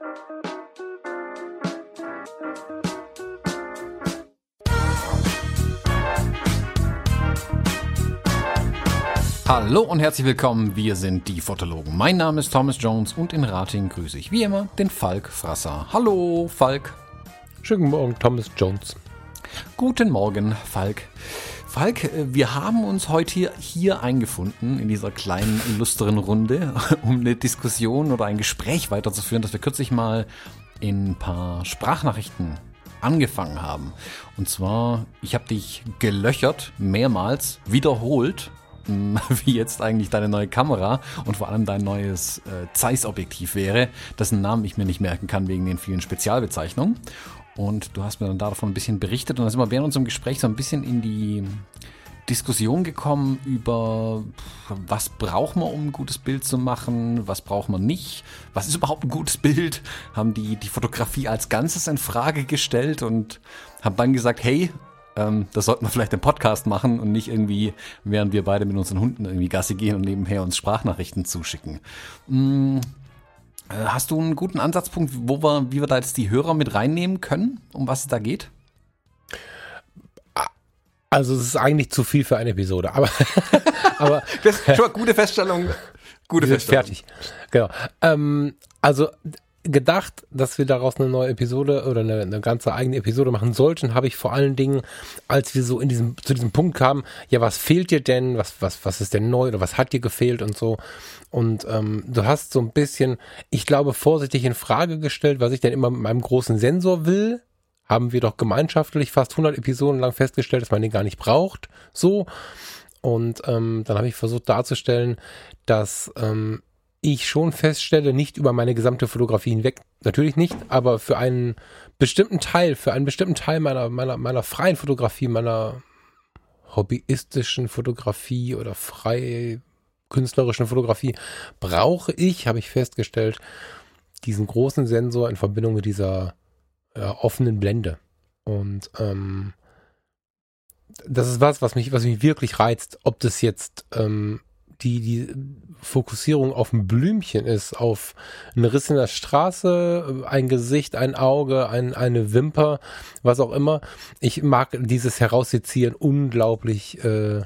Hallo und herzlich willkommen, wir sind die Fotologen. Mein Name ist Thomas Jones und in Rating grüße ich wie immer den Falk Frasser. Hallo Falk. Schönen Morgen, Thomas Jones. Guten Morgen, Falk. Falk, äh, wir haben uns heute hier, hier eingefunden, in dieser kleinen, illustren Runde, um eine Diskussion oder ein Gespräch weiterzuführen, das wir kürzlich mal in ein paar Sprachnachrichten angefangen haben. Und zwar, ich habe dich gelöchert, mehrmals, wiederholt, wie jetzt eigentlich deine neue Kamera und vor allem dein neues äh, Zeiss-Objektiv wäre, dessen Namen ich mir nicht merken kann wegen den vielen Spezialbezeichnungen. Und du hast mir dann davon ein bisschen berichtet. Und dann sind wir während unserem Gespräch so ein bisschen in die Diskussion gekommen über, was braucht man, um ein gutes Bild zu machen, was braucht man nicht, was ist überhaupt ein gutes Bild, haben die, die Fotografie als Ganzes in Frage gestellt und haben dann gesagt, hey, ähm, das sollten wir vielleicht im Podcast machen und nicht irgendwie, während wir beide mit unseren Hunden irgendwie Gassi gehen und nebenher uns Sprachnachrichten zuschicken. Hm, hast du einen guten Ansatzpunkt, wo wir, wie wir da jetzt die Hörer mit reinnehmen können, um was es da geht? Also es ist eigentlich zu viel für eine Episode, aber, aber das ist schon eine gute Feststellung. Gute Feststellung. Fertig. Genau. Ähm, also gedacht, dass wir daraus eine neue Episode oder eine, eine ganze eigene Episode machen sollten, habe ich vor allen Dingen, als wir so in diesem, zu diesem Punkt kamen, ja, was fehlt dir denn? Was, was, was ist denn neu oder was hat dir gefehlt und so? Und ähm, du hast so ein bisschen, ich glaube, vorsichtig in Frage gestellt, was ich denn immer mit meinem großen Sensor will. Haben wir doch gemeinschaftlich fast 100 Episoden lang festgestellt, dass man den gar nicht braucht. So. Und ähm, dann habe ich versucht darzustellen, dass ähm, ich schon feststelle, nicht über meine gesamte Fotografie hinweg, natürlich nicht, aber für einen bestimmten Teil, für einen bestimmten Teil meiner, meiner, meiner freien Fotografie, meiner hobbyistischen Fotografie oder frei künstlerischen Fotografie brauche ich, habe ich festgestellt, diesen großen Sensor in Verbindung mit dieser ja, offenen Blende. Und ähm, das ist was, was mich, was mich wirklich reizt, ob das jetzt ähm, die, die Fokussierung auf ein Blümchen ist, auf einen Riss in der Straße, ein Gesicht, ein Auge, ein, eine Wimper, was auch immer. Ich mag dieses Heraussezieren unglaublich äh,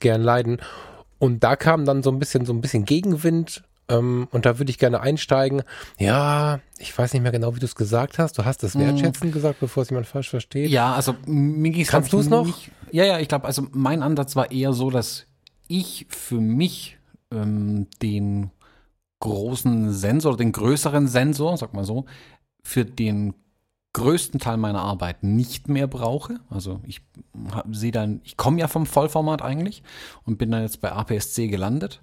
gern leiden. Und da kam dann so ein bisschen, so ein bisschen Gegenwind. Ähm, und da würde ich gerne einsteigen. Ja, ich weiß nicht mehr genau, wie du es gesagt hast. Du hast es wertschätzend mm. gesagt, bevor es jemand falsch versteht. Ja, also mir Kannst du es noch? Nicht, ja, ja, ich glaube, also mein Ansatz war eher so, dass ich für mich ähm, den großen Sensor, den größeren Sensor, sag mal so, für den größten Teil meiner Arbeit nicht mehr brauche. Also ich sehe dann, ich komme ja vom Vollformat eigentlich und bin dann jetzt bei APS-C gelandet.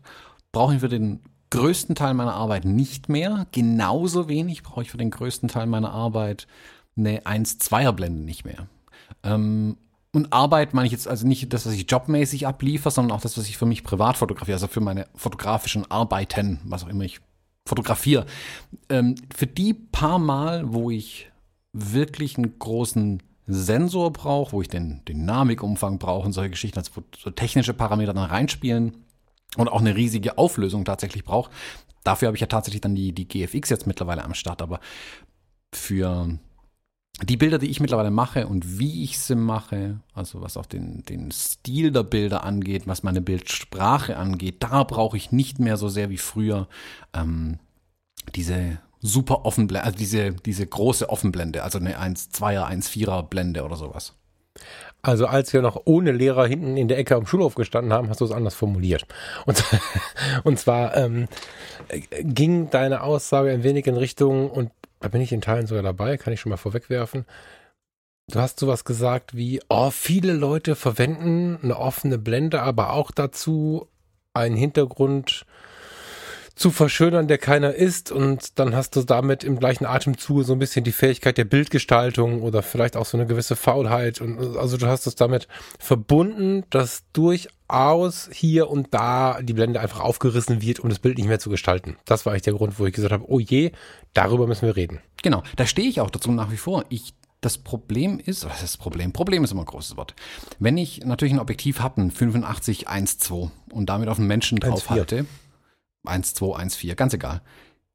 Brauche ich für den größten Teil meiner Arbeit nicht mehr. Genauso wenig brauche ich für den größten Teil meiner Arbeit eine 1-2er Blende nicht mehr. Ähm, und Arbeit meine ich jetzt also nicht das, was ich jobmäßig abliefere, sondern auch das, was ich für mich privat fotografiere, also für meine fotografischen Arbeiten, was auch immer ich fotografiere. Ähm, für die paar Mal, wo ich wirklich einen großen Sensor brauche, wo ich den Dynamikumfang brauche und solche Geschichten, also wo so technische Parameter dann reinspielen und auch eine riesige Auflösung tatsächlich brauche. Dafür habe ich ja tatsächlich dann die, die GFX jetzt mittlerweile am Start, aber für die Bilder, die ich mittlerweile mache und wie ich sie mache, also was auch den, den Stil der Bilder angeht, was meine Bildsprache angeht, da brauche ich nicht mehr so sehr wie früher ähm, diese super Offenblende, also diese, diese große Offenblende, also eine 1,2er, 1,4er Blende oder sowas. Also als wir noch ohne Lehrer hinten in der Ecke am Schulhof gestanden haben, hast du es anders formuliert. Und, und zwar ähm, ging deine Aussage ein wenig in Richtung, und da bin ich in Teilen sogar dabei, kann ich schon mal vorwegwerfen. Du hast sowas gesagt wie, oh, viele Leute verwenden eine offene Blende, aber auch dazu einen Hintergrund zu verschönern, der keiner ist. Und dann hast du damit im gleichen Atemzug so ein bisschen die Fähigkeit der Bildgestaltung oder vielleicht auch so eine gewisse Faulheit. Und also du hast es damit verbunden, dass durchaus hier und da die Blende einfach aufgerissen wird, um das Bild nicht mehr zu gestalten. Das war eigentlich der Grund, wo ich gesagt habe, oh je, darüber müssen wir reden. Genau, da stehe ich auch dazu nach wie vor. Ich das Problem ist, was ist das Problem? Problem ist immer ein großes Wort. Wenn ich natürlich ein Objektiv habe, ein 85 1.2 und damit auf einen Menschen drauf 1, halte, 1, 2, 1, 4, ganz egal.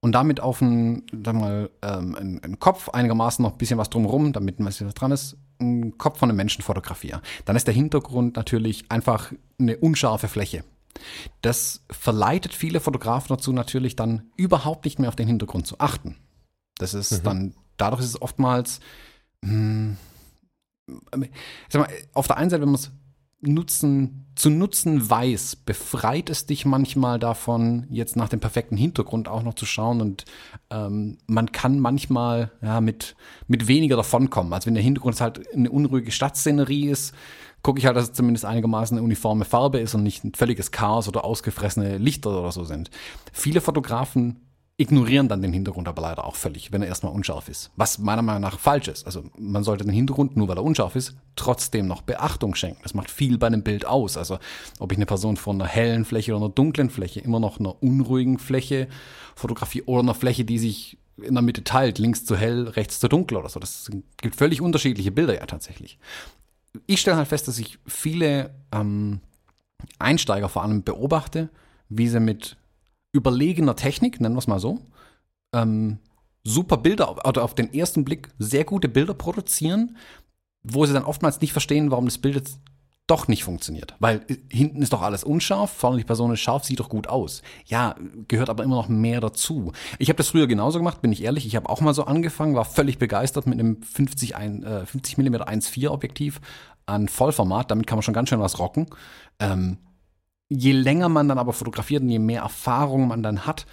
und damit auf einen, sag mal, ähm, einen, einen Kopf einigermaßen noch ein bisschen was drumherum, damit was dran ist, einen Kopf von einem Menschen fotografiere, dann ist der Hintergrund natürlich einfach eine unscharfe Fläche. Das verleitet viele Fotografen dazu natürlich dann überhaupt nicht mehr auf den Hintergrund zu achten. Das ist mhm. dann, dadurch ist es oftmals, mh, hm, sag mal, auf der einen Seite, wenn man es nutzen, zu nutzen weiß, befreit es dich manchmal davon, jetzt nach dem perfekten Hintergrund auch noch zu schauen und ähm, man kann manchmal ja, mit, mit weniger davonkommen. Also wenn der Hintergrund halt eine unruhige Stadtszenerie ist, gucke ich halt, dass es zumindest einigermaßen eine uniforme Farbe ist und nicht ein völliges Chaos oder ausgefressene Lichter oder so sind. Viele Fotografen ignorieren dann den Hintergrund aber leider auch völlig, wenn er erstmal unscharf ist. Was meiner Meinung nach falsch ist. Also man sollte den Hintergrund, nur weil er unscharf ist, trotzdem noch Beachtung schenken. Das macht viel bei einem Bild aus. Also ob ich eine Person vor einer hellen Fläche oder einer dunklen Fläche, immer noch einer unruhigen Fläche fotografie oder einer Fläche, die sich in der Mitte teilt, links zu hell, rechts zu dunkel oder so. Das gibt völlig unterschiedliche Bilder ja tatsächlich. Ich stelle halt fest, dass ich viele ähm, Einsteiger vor allem beobachte, wie sie mit überlegener Technik, nennen wir es mal so, ähm, super Bilder oder auf den ersten Blick sehr gute Bilder produzieren, wo sie dann oftmals nicht verstehen, warum das Bild jetzt doch nicht funktioniert. Weil äh, hinten ist doch alles unscharf, vorne die Person ist scharf, sieht doch gut aus. Ja, gehört aber immer noch mehr dazu. Ich habe das früher genauso gemacht, bin ich ehrlich. Ich habe auch mal so angefangen, war völlig begeistert mit einem 50, äh, 50 mm 1.4 Objektiv an Vollformat. Damit kann man schon ganz schön was rocken. Ähm, je länger man dann aber fotografiert und je mehr Erfahrung man dann hat,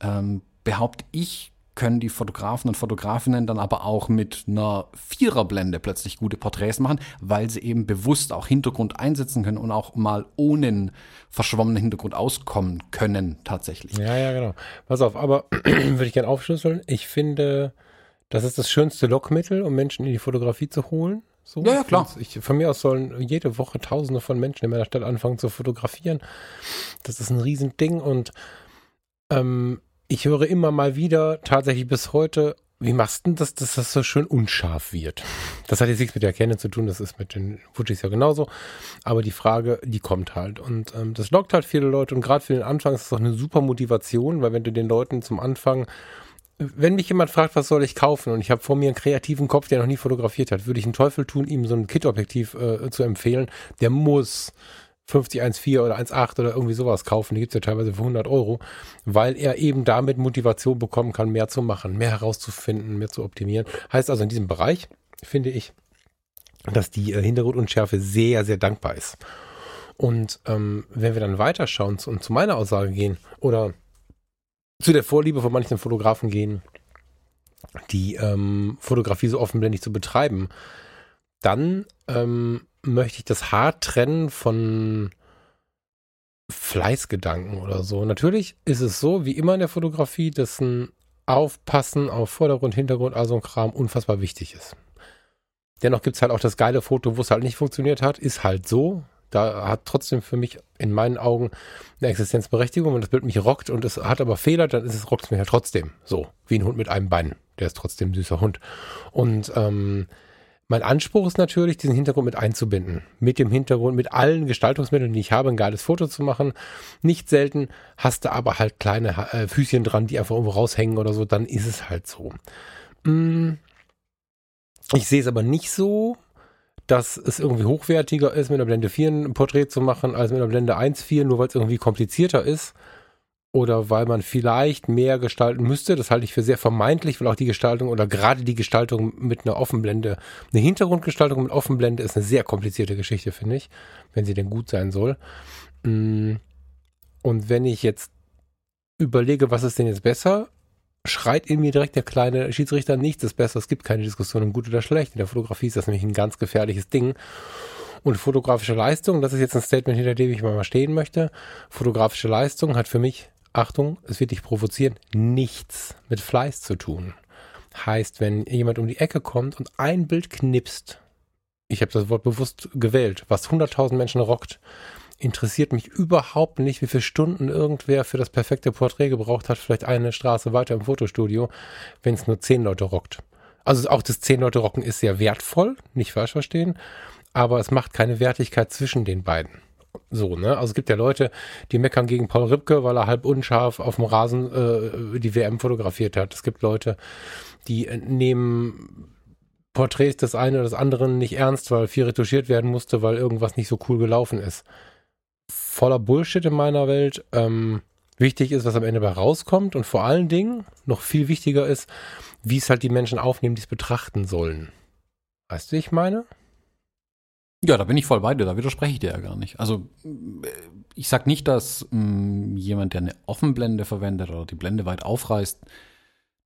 ähm, behaupte ich, können die Fotografen und Fotografinnen dann aber auch mit einer Viererblende plötzlich gute Porträts machen, weil sie eben bewusst auch Hintergrund einsetzen können und auch mal ohne einen verschwommenen Hintergrund auskommen können tatsächlich. Ja, ja, genau. Pass auf, aber würde ich gerne aufschlüsseln. Ich finde, das ist das schönste Lockmittel, um Menschen in die Fotografie zu holen. So, ja, ja, klar. Ich, von mir aus sollen jede Woche Tausende von Menschen in meiner Stadt anfangen zu fotografieren. Das ist ein Riesending und ähm, ich höre immer mal wieder, tatsächlich bis heute, wie machst du das, dass das so schön unscharf wird? Das hat jetzt nichts mit der Erkennung zu tun, das ist mit den Fujis ja genauso. Aber die Frage, die kommt halt. Und ähm, das lockt halt viele Leute und gerade für den Anfang ist es auch eine super Motivation, weil wenn du den Leuten zum Anfang wenn mich jemand fragt, was soll ich kaufen und ich habe vor mir einen kreativen Kopf, der noch nie fotografiert hat, würde ich einen Teufel tun, ihm so ein Kit-Objektiv äh, zu empfehlen. Der muss 50 1,4 oder 1,8 oder irgendwie sowas kaufen. Die gibt's ja teilweise für 100 Euro, weil er eben damit Motivation bekommen kann, mehr zu machen, mehr herauszufinden, mehr zu optimieren. Heißt also in diesem Bereich, finde ich, dass die äh, Hintergrundunschärfe sehr, sehr dankbar ist. Und ähm, wenn wir dann weiterschauen und zu meiner Aussage gehen oder zu der Vorliebe von manchen Fotografen gehen, die ähm, Fotografie so offenblendig zu betreiben, dann ähm, möchte ich das hart trennen von Fleißgedanken oder so. Natürlich ist es so, wie immer in der Fotografie, dass ein Aufpassen auf Vordergrund, Hintergrund, also ein Kram unfassbar wichtig ist. Dennoch gibt es halt auch das geile Foto, wo es halt nicht funktioniert hat, ist halt so da hat trotzdem für mich in meinen Augen eine Existenzberechtigung. Wenn das Bild mich rockt und es hat aber Fehler, dann ist es rockt es mich ja trotzdem. So, wie ein Hund mit einem Bein. Der ist trotzdem ein süßer Hund. Und ähm, mein Anspruch ist natürlich, diesen Hintergrund mit einzubinden. Mit dem Hintergrund, mit allen Gestaltungsmitteln, die ich habe, ein geiles Foto zu machen. Nicht selten hast du aber halt kleine äh, Füßchen dran, die einfach irgendwo raushängen oder so, dann ist es halt so. Mm. Ich sehe es aber nicht so, dass es irgendwie hochwertiger ist, mit einer Blende 4 ein Porträt zu machen, als mit einer Blende 1.4, nur weil es irgendwie komplizierter ist. Oder weil man vielleicht mehr gestalten müsste. Das halte ich für sehr vermeintlich, weil auch die Gestaltung oder gerade die Gestaltung mit einer Offenblende, eine Hintergrundgestaltung mit Offenblende ist eine sehr komplizierte Geschichte, finde ich, wenn sie denn gut sein soll. Mm. Und wenn ich jetzt überlege, was ist denn jetzt besser, schreit in mir direkt der kleine Schiedsrichter, nichts ist besser, es gibt keine Diskussion um gut oder schlecht. In der Fotografie ist das nämlich ein ganz gefährliches Ding. Und fotografische Leistung, das ist jetzt ein Statement, hinter dem ich mal stehen möchte. Fotografische Leistung hat für mich, Achtung, es wird dich provozieren, nichts mit Fleiß zu tun. Heißt, wenn jemand um die Ecke kommt und ein Bild knipst, ich habe das Wort bewusst gewählt, was 100.000 Menschen rockt, interessiert mich überhaupt nicht, wie viele Stunden irgendwer für das perfekte Porträt gebraucht hat, vielleicht eine Straße weiter im Fotostudio, wenn es nur zehn Leute rockt. Also auch das zehn Leute rocken ist sehr wertvoll, nicht falsch verstehen, aber es macht keine Wertigkeit zwischen den beiden. So, ne? Also es gibt ja Leute, die meckern gegen Paul Ripke, weil er halb unscharf auf dem Rasen äh, die WM fotografiert hat. Es gibt Leute, die nehmen Porträts des einen oder des anderen nicht ernst, weil viel retuschiert werden musste, weil irgendwas nicht so cool gelaufen ist. Voller Bullshit in meiner Welt. Ähm, wichtig ist, was am Ende bei rauskommt und vor allen Dingen noch viel wichtiger ist, wie es halt die Menschen aufnehmen, die es betrachten sollen. Weißt du, ich meine? Ja, da bin ich voll bei dir, da widerspreche ich dir ja gar nicht. Also ich sag nicht, dass mh, mm, jemand, der eine Offenblende verwendet oder die Blende weit aufreißt,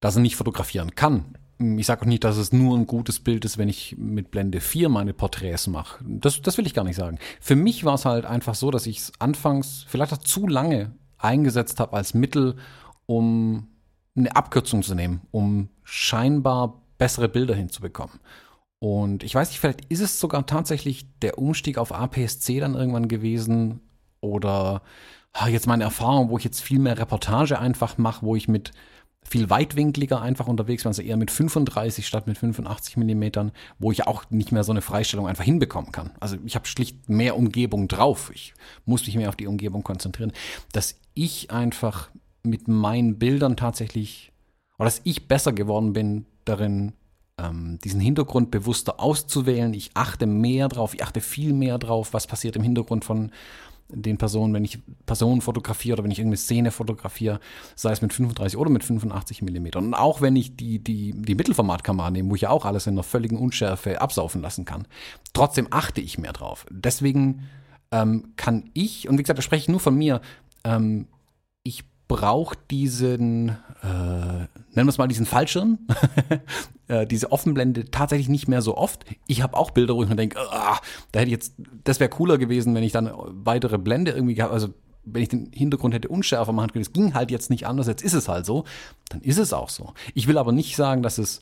dass er nicht fotografieren kann. Mm, ich sage auch nicht, dass es nur ein gutes Bild ist, wenn ich mit Blende 4 meine Porträts mache. Das, das will ich gar nicht sagen. Für mich war es halt einfach so, dass ich es anfangs vielleicht auch zu lange eingesetzt habe als Mittel, um eine Abkürzung zu nehmen, um scheinbar bessere Bilder hinzubekommen. Und ich weiß nicht, vielleicht ist es sogar tatsächlich der Umstieg auf APS-C dann irgendwann gewesen oder ah, jetzt meine Erfahrung, wo ich jetzt viel mehr Reportage einfach mache, wo ich mit viel weitwinkliger einfach unterwegs also eher mit 35 statt mit 85 Millimetern, wo ich auch nicht mehr so eine Freistellung einfach hinbekommen kann. Also ich habe schlicht mehr Umgebung drauf. Ich muss mich mehr auf die Umgebung konzentrieren, dass ich einfach mit meinen Bildern tatsächlich, oder dass ich besser geworden bin darin, ähm, diesen Hintergrund bewusster auszuwählen. Ich achte mehr drauf, ich achte viel mehr drauf, was passiert im Hintergrund von den Personen, wenn ich Personen fotografiere oder wenn ich irgendeine Szene fotografiere, sei es mit 35 oder mit 85 mm. Und auch wenn ich die, die, die Mittelformatkamera nehme, wo ich ja auch alles in einer völligen Unschärfe absaufen lassen kann, trotzdem achte ich mehr drauf. Deswegen ähm, kann ich, und wie gesagt, da spreche ich nur von mir, ähm, ich brauche diesen, äh, nennen wir es mal diesen Fallschirm, äh, diese Offenblende tatsächlich nicht mehr so oft. Ich habe auch Bilder, wo ich mir denke, ah, da hätte ich jetzt, das wäre cooler gewesen, wenn ich dann weitere Blende irgendwie gehabt, also wenn ich den Hintergrund hätte unschärfer machen können, es ging halt jetzt nicht anders, jetzt ist es halt so, dann ist es auch so. Ich will aber nicht sagen, dass es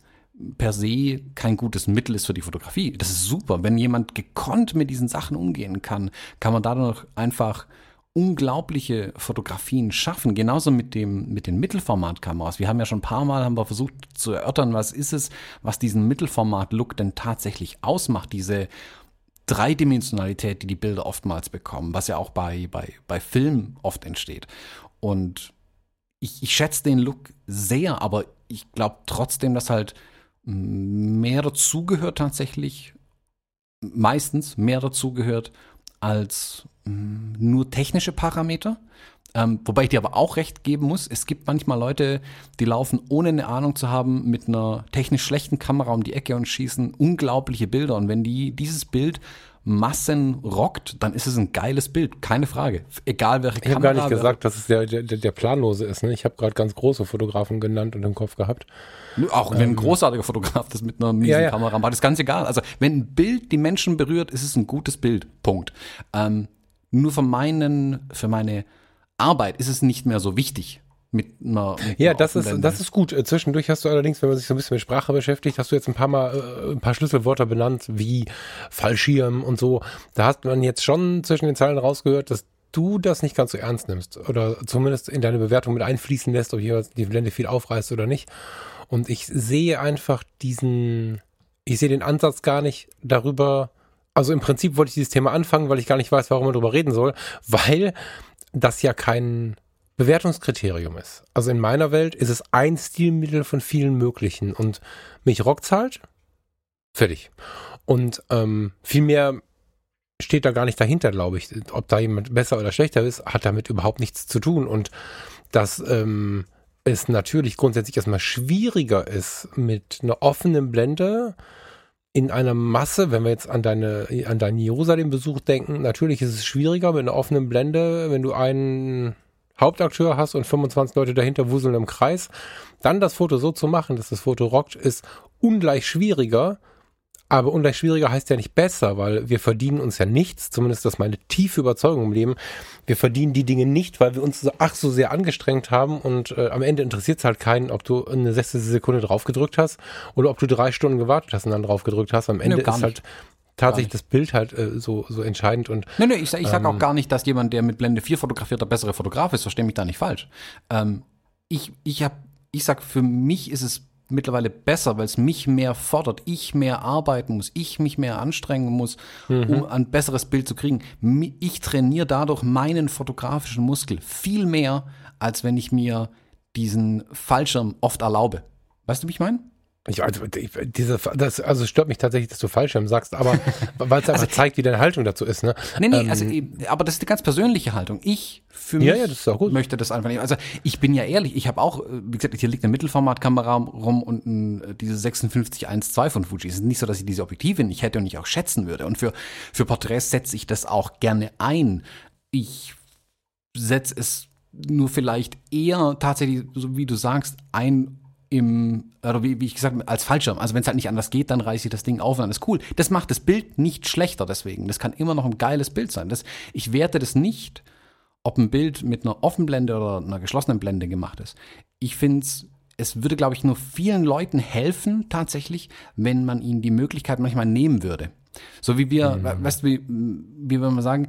per se kein gutes Mittel ist für die Fotografie. Das ist super. Wenn jemand gekonnt mit diesen Sachen umgehen kann, kann man dadurch einfach unglaubliche Fotografien schaffen. Genauso mit dem, mit den Mittelformatkameras. Wir haben ja schon ein paar Mal haben wir versucht zu erörtern, was ist es, was diesen Mittelformat-Look denn tatsächlich ausmacht. Diese Dreidimensionalität, die die Bilder oftmals bekommen, was ja auch bei, bei, bei Film oft entsteht. Und ich, ich schätze den Look sehr, aber ich glaube trotzdem, dass halt mehr dazugehört tatsächlich, meistens mehr dazugehört, als mh, mm, nur technische Parameter. Ähm, wobei ich dir aber auch recht geben muss, es gibt manchmal Leute, die laufen ohne eine Ahnung zu haben mit einer technisch schlechten Kamera um die Ecke und schießen unglaubliche Bilder. Und wenn die dieses Bild Massen rockt, dann ist es ein geiles Bild, keine Frage. Egal welche Kamera. Ich habe gar nicht gesagt, dass es der, der, der planlose ist. Ne? Ich habe gerade ganz große Fotografen genannt und im Kopf gehabt. Auch wenn ein ähm, großartiger Fotograf das mit einer miesen ja, ja. Kamera macht, ist ganz egal. Also wenn ein Bild die Menschen berührt, ist es ein gutes Bild. Punkt. Ähm, nur für meinen, für meine Arbeit ist es nicht mehr so wichtig. Mit einer, mit ja, das ist, das ist gut. Äh, zwischendurch hast du allerdings, wenn man sich so ein bisschen mit Sprache beschäftigt, hast du jetzt ein paar Mal äh, ein paar Schlüsselwörter benannt, wie Fallschirm und so. Da hast man jetzt schon zwischen den Zeilen rausgehört, dass du das nicht ganz so ernst nimmst oder zumindest in deine Bewertung mit einfließen lässt, ob hier die Blende viel aufreißt oder nicht. Und ich sehe einfach diesen, ich sehe den Ansatz gar nicht darüber. Also im Prinzip wollte ich dieses Thema anfangen, weil ich gar nicht weiß, warum man darüber reden soll, weil das ja kein Bewertungskriterium ist. Also in meiner Welt ist es ein Stilmittel von vielen möglichen und mich rockt's halt. Fertig. Und ähm, viel steht da gar nicht dahinter, glaube ich. Ob da jemand besser oder schlechter ist, hat damit überhaupt nichts zu tun. Und das ähm, es natürlich grundsätzlich erstmal schwieriger ist mit einer offenen Blende in einer Masse, wenn wir jetzt an deine an deinen Jerusalem-Besuch denken, natürlich ist es schwieriger mit einer offenen Blende, wenn du einen Hauptakteur hast und 25 Leute dahinter wuseln im Kreis, dann das Foto so zu machen, dass das Foto rockt, ist ungleich schwieriger, aber ungleich schwieriger heißt ja nicht besser, weil wir verdienen uns ja nichts, zumindest das ist meine tiefe Überzeugung im Leben. Wir verdienen die Dinge nicht, weil wir uns so, ach so sehr angestrengt haben und äh, am Ende interessiert es halt keinen, ob du eine sechste Sekunde drauf gedrückt hast oder ob du drei Stunden gewartet hast und dann drauf gedrückt hast. Am Ende nee, ist halt tatsächlich das Bild halt äh, so, so entscheidend und. Nee, nee, ich, ich sag ähm, auch gar nicht, dass jemand, der mit Blende 4 fotografiert, der bessere Fotograf ist, verstehe mich da nicht falsch. Ähm, ich, ich hab, ich sag, für mich ist es mittlerweile besser, weil es mich mehr fordert, ich mehr arbeiten muss, ich mich mehr anstrengen muss, Mhm. um ein besseres Bild zu kriegen. Ich trainiere dadurch meinen fotografischen Muskel viel mehr, als wenn ich mir diesen Fallschirm oft erlaube. Weißt du, wie ich meine? Ich, also, diese, das, also es stört mich tatsächlich, dass du Fallschirm sagst, aber weil es einfach zeigt, wie deine Haltung dazu ist. Ne? Nee, nee, Ähm, also, eben, aber das ist eine ganz persönliche Haltung. Ich für mich Ja, ja, das möchte das einfach nicht. Also ich bin ja ehrlich, ich habe auch, äh, wie gesagt, hier liegt eine Mittelformatkamera rum und ein, äh, diese 5612 von Fuji. Es ist nicht so, dass ich diese Objektive nicht hätte und ich auch schätzen würde. Und für, für Porträts setze ich das auch gerne ein. Ich setze es nur vielleicht eher tatsächlich, so wie du sagst, ein im, oder wie, wie ich gesagt als Fallschirm. Also wenn es halt nicht anders geht, dann reiße ich das Ding auf und dann ist cool. Das macht das Bild nicht schlechter deswegen. Das kann immer noch ein geiles Bild sein. Das, ich werte das nicht, ob ein Bild mit einer Offenblende oder einer geschlossenen Blende gemacht ist. Ich finde es, es würde, glaube ich, nur vielen Leuten helfen, tatsächlich, wenn man ihnen die Möglichkeit manchmal nehmen würde. So wie wir, we- weißt du, wie, wie wir mal sagen,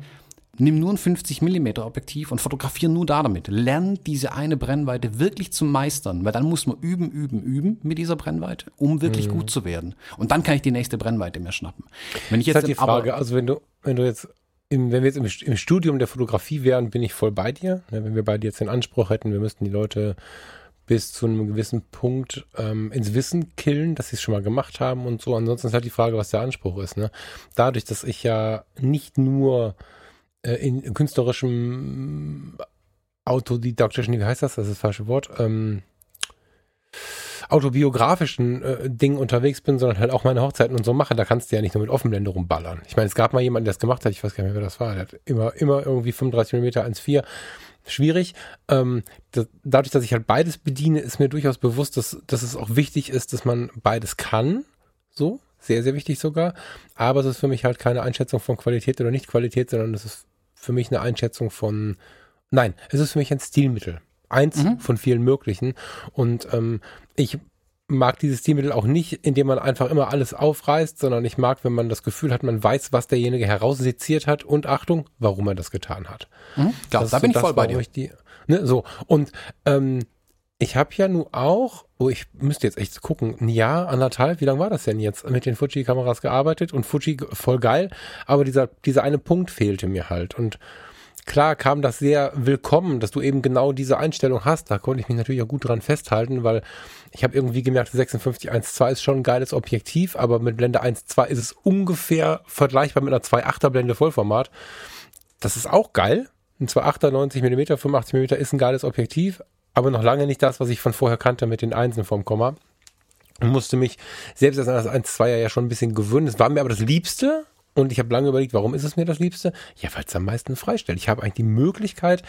nimm nur ein 50 mm Objektiv und fotografier nur da damit. Lern diese eine Brennweite wirklich zu meistern, weil dann muss man üben, üben, üben mit dieser Brennweite, um wirklich gut zu werden. Und dann kann ich die nächste Brennweite mir schnappen. Wenn ich Das jetzt ist halt die Frage, also wenn du, wenn du jetzt, im, wenn wir jetzt im, im Studium der Fotografie wären, bin ich voll bei dir. Ne, wenn wir beide jetzt den Anspruch hätten, wir müssten die Leute bis zu einem gewissen Punkt ähm, ins Wissen killen, dass sie es schon mal gemacht haben und so. Ansonsten ist halt die Frage, was der Anspruch ist. Ne? Dadurch, dass ich ja nicht nur äh, in künstlerischem autodidaktischen, wie heißt das? Das ist das falsche Wort. Ähm, autobiografischen äh, Dingen unterwegs bin, sondern halt auch meine Hochzeiten und so mache, da kannst du ja nicht nur mit Offenblende rumballern. Ich meine, es gab mal jemanden, der das gemacht hat, ich weiß gar nicht mehr, wer das war, der hat immer, immer irgendwie 35 mm 1,4. Schwierig. Ähm, das, dadurch, dass ich halt beides bediene, ist mir durchaus bewusst, dass, dass es auch wichtig ist, dass man beides kann. So, sehr, sehr wichtig sogar. Aber es ist für mich halt keine Einschätzung von Qualität oder Nicht-Qualität, sondern es ist für mich eine Einschätzung von, nein, es ist für mich ein Stilmittel. Eins Mhm. von vielen möglichen. Und ähm, ich mag dieses Stilmittel auch nicht, indem man einfach immer alles aufreißt, sondern ich mag, wenn man das Gefühl hat, man weiß, was derjenige herausseziert hat und Achtung, warum er das getan hat. Mhm, klar, Das da bin so ich voll das, bei dir. Ich die, ne, so. Und ähm, ich habe ja nun auch, oh, ich müsste jetzt echt gucken, ein Jahr, anderthalb, wie lange war das denn jetzt, mit den Fuji-Kameras gearbeitet und Fuji voll geil, aber dieser, dieser eine Punkt fehlte mir halt. Und klar kam das sehr willkommen, dass du eben genau diese Einstellung hast. Da konnte ich mich natürlich auch gut dran festhalten, weil ich habe irgendwie gemerkt, 5612 ist schon ein geiles Objektiv, aber mit Blende 1.2 ist es ungefähr vergleichbar mit einer 2.8er Blende Vollformat. Das ist auch geil. Ein 2.8er 90 mm, 85 mm ist ein geiles Objektiv, aber noch lange nicht das, was ich von vorher kannte mit den Einsen vom Komma. Und musste mich selbst als das 1.2er ja schon ein bisschen gewöhnen. Es war mir aber das Liebste. Und ich habe lange überlegt, warum ist es mir das Liebste? Ja, weil es am meisten freistellt. Ich habe eigentlich die Möglichkeit,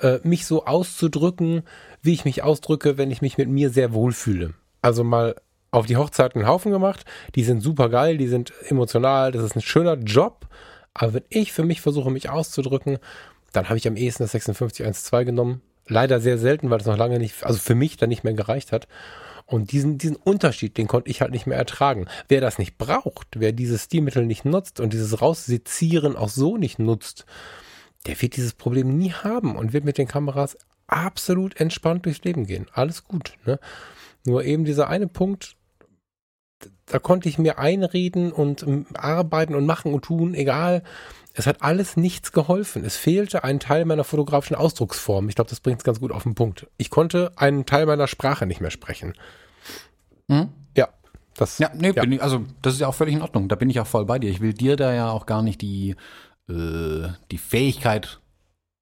äh, mich so auszudrücken, wie ich mich ausdrücke, wenn ich mich mit mir sehr wohlfühle. Also mal auf die Hochzeit einen Haufen gemacht. Die sind super geil, die sind emotional, das ist ein schöner Job. Aber wenn ich für mich versuche, mich auszudrücken, dann habe ich am ehesten das 5612 genommen. Leider sehr selten, weil es noch lange nicht, also für mich dann nicht mehr gereicht hat. Und diesen, diesen Unterschied, den konnte ich halt nicht mehr ertragen. Wer das nicht braucht, wer dieses Stilmittel nicht nutzt und dieses Raussezieren auch so nicht nutzt, der wird dieses Problem nie haben und wird mit den Kameras absolut entspannt durchs Leben gehen. Alles gut. Ne? Nur eben dieser eine Punkt, da konnte ich mir einreden und ähm, arbeiten und machen und tun, egal. Es hat alles nichts geholfen. Es fehlte ein Teil meiner fotografischen Ausdrucksform. Ich glaube, das bringt es ganz gut auf den Punkt. Ich konnte einen Teil meiner Sprache nicht mehr sprechen. Mhm. Ja, das. Ja, nee, Bin ich, also das ist ja auch völlig in Ordnung. Da bin ich auch voll bei dir. Ich will dir da ja auch gar nicht die, äh, die Fähigkeit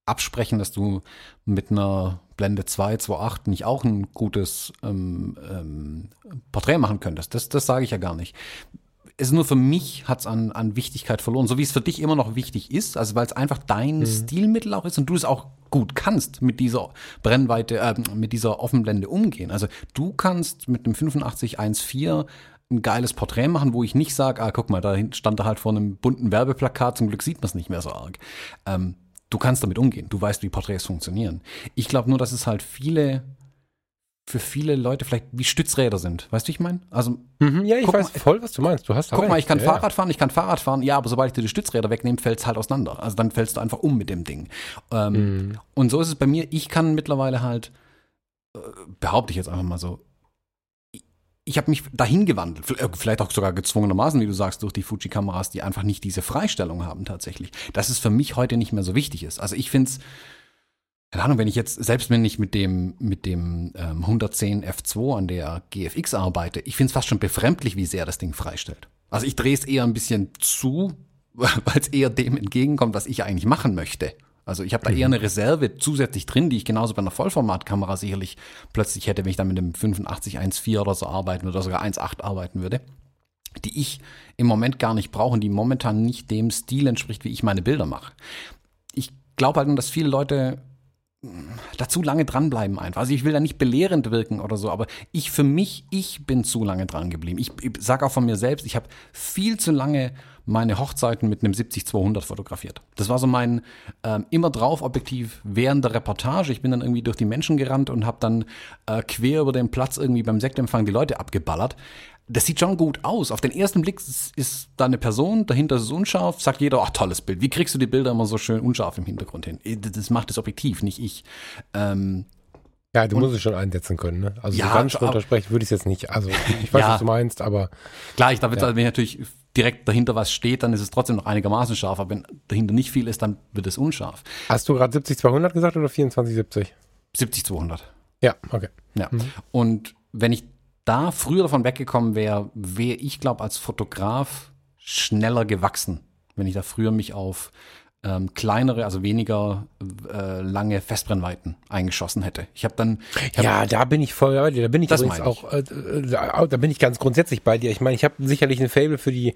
absprechen, dass du mit einer Blende 2, 2.8 nicht auch ein gutes ähm, ähm, Porträt machen könntest. Das, das sage ich ja gar nicht. Es ist nur für mich hat es an, an Wichtigkeit verloren, so wie es für dich immer noch wichtig ist, also weil es einfach dein Stilmittel auch ist und du es auch gut kannst mit dieser Brennweite, äh, mit dieser Offenblende umgehen. Also du kannst mit dem 8514 ein geiles Porträt machen, wo ich nicht sage, ah, guck mal, da stand er halt vor einem bunten Werbeplakat, zum Glück sieht man es nicht mehr so arg. Ähm, du kannst damit umgehen, du weißt, wie Porträts funktionieren. Ich glaube nur, dass es halt viele, für viele Leute vielleicht wie Stützräder sind. Weißt du, ich meine? Also, Mhm, ja, ich weiß mal, voll, was du meinst. Du hast guck mal, recht. ich kann ja, Fahrrad fahren, ich kann Fahrrad fahren, ja, aber sobald ich dir die Stützräder wegnehme, fällt es halt auseinander. Also dann fällst du einfach um mit dem Ding. Ähm, Mhm. Und so ist es bei mir, ich kann mittlerweile halt, äh, behaupte ich jetzt einfach mal so, ich habe mich dahin gewandelt, äh, vielleicht auch sogar gezwungenermaßen, wie du sagst, durch die Fuji-Kameras, die einfach nicht diese Freistellung haben tatsächlich. Dass es für mich heute nicht mehr so wichtig ist. Also ich finde es, keine Ahnung, wenn ich jetzt, selbst wenn ich mit dem, mit dem ähm, 110 F2 an der GFX arbeite, ich finde es fast schon befremdlich, wie sehr das Ding freistellt. Also ich drehe es eher ein bisschen zu, weil es eher dem entgegenkommt, was ich eigentlich machen möchte. Also ich habe da eher mhm. eine Reserve zusätzlich drin, die ich genauso bei einer Vollformatkamera sicherlich plötzlich hätte, wenn ich dann mit einem 8514 oder so arbeiten würde, oder sogar 1.8 arbeiten würde, die ich im Moment gar nicht brauche und die momentan nicht dem Stil entspricht, wie ich meine Bilder mache. Ich glaube halt nur, dass viele Leute dazu lange dranbleiben einfach. Also ich will da nicht belehrend wirken oder so, aber ich für mich, ich bin zu lange dran geblieben. Ich, ich sage auch von mir selbst, ich habe viel zu lange meine Hochzeiten mit einem 70-200 fotografiert. Das war so mein ähm, immer drauf Objektiv während der Reportage. Ich bin dann irgendwie durch die Menschen gerannt und habe dann äh, quer über den Platz irgendwie beim Sektempfang die Leute abgeballert das sieht schon gut aus. Auf den ersten Blick ist da eine Person, dahinter ist es unscharf, sagt jeder, ach, tolles Bild. Wie kriegst du die Bilder immer so schön unscharf im Hintergrund hin? Das macht das Objektiv, nicht ich. Ähm, ja, du musst es schon einsetzen können, ne? Also ja, so ganz untersprechen würde ich es jetzt nicht. Also ich weiß, ja, was du meinst, aber. Klar, ich glaube, ja. wenn natürlich direkt dahinter was steht, dann ist es trotzdem noch einigermaßen scharf, aber wenn dahinter nicht viel ist, dann wird es unscharf. Hast du gerade 70-200 gesagt oder 24-70? 70-200. Ja, okay. Ja. Mhm. Und wenn ich da früher davon weggekommen wäre, wäre ich, glaube als Fotograf schneller gewachsen, wenn ich da früher mich auf ähm, kleinere, also weniger äh, lange Festbrennweiten eingeschossen hätte. Ich habe dann ich hab, ja, da bin ich voll bei dir. Da bin ich übrigens auch, äh, da, da bin ich ganz grundsätzlich bei dir. Ich meine, ich habe sicherlich ein Fable für die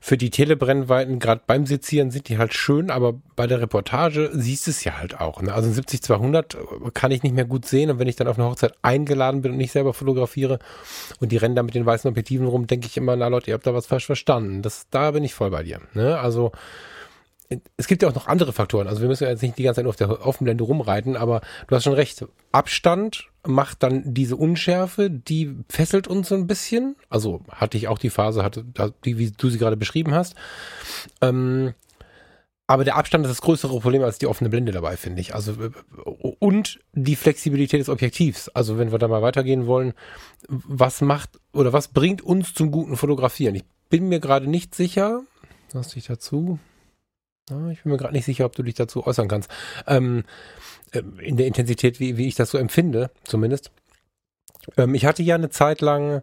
für die Telebrennweiten. Gerade beim Sezieren sind die halt schön, aber bei der Reportage siehst du es ja halt auch. Ne? Also ein 70-200 kann ich nicht mehr gut sehen und wenn ich dann auf eine Hochzeit eingeladen bin und nicht selber fotografiere und die rennen da mit den weißen Objektiven rum, denke ich immer, na Leute, ihr habt da was falsch verstanden. Das, da bin ich voll bei dir. Ne? Also es gibt ja auch noch andere Faktoren. Also wir müssen ja jetzt nicht die ganze Zeit nur auf der Offenblende rumreiten, aber du hast schon recht. Abstand macht dann diese Unschärfe, die fesselt uns so ein bisschen. Also hatte ich auch die Phase, hatte, die, wie du sie gerade beschrieben hast. Ähm, aber der Abstand ist das größere Problem als die offene Blende dabei, finde ich. Also und die Flexibilität des Objektivs. Also wenn wir da mal weitergehen wollen, was macht oder was bringt uns zum guten Fotografieren? Ich bin mir gerade nicht sicher. Was dich dazu? Ich bin mir gerade nicht sicher, ob du dich dazu äußern kannst. Ähm, äh, in der Intensität, wie, wie ich das so empfinde, zumindest. Ähm, ich hatte ja eine Zeit lang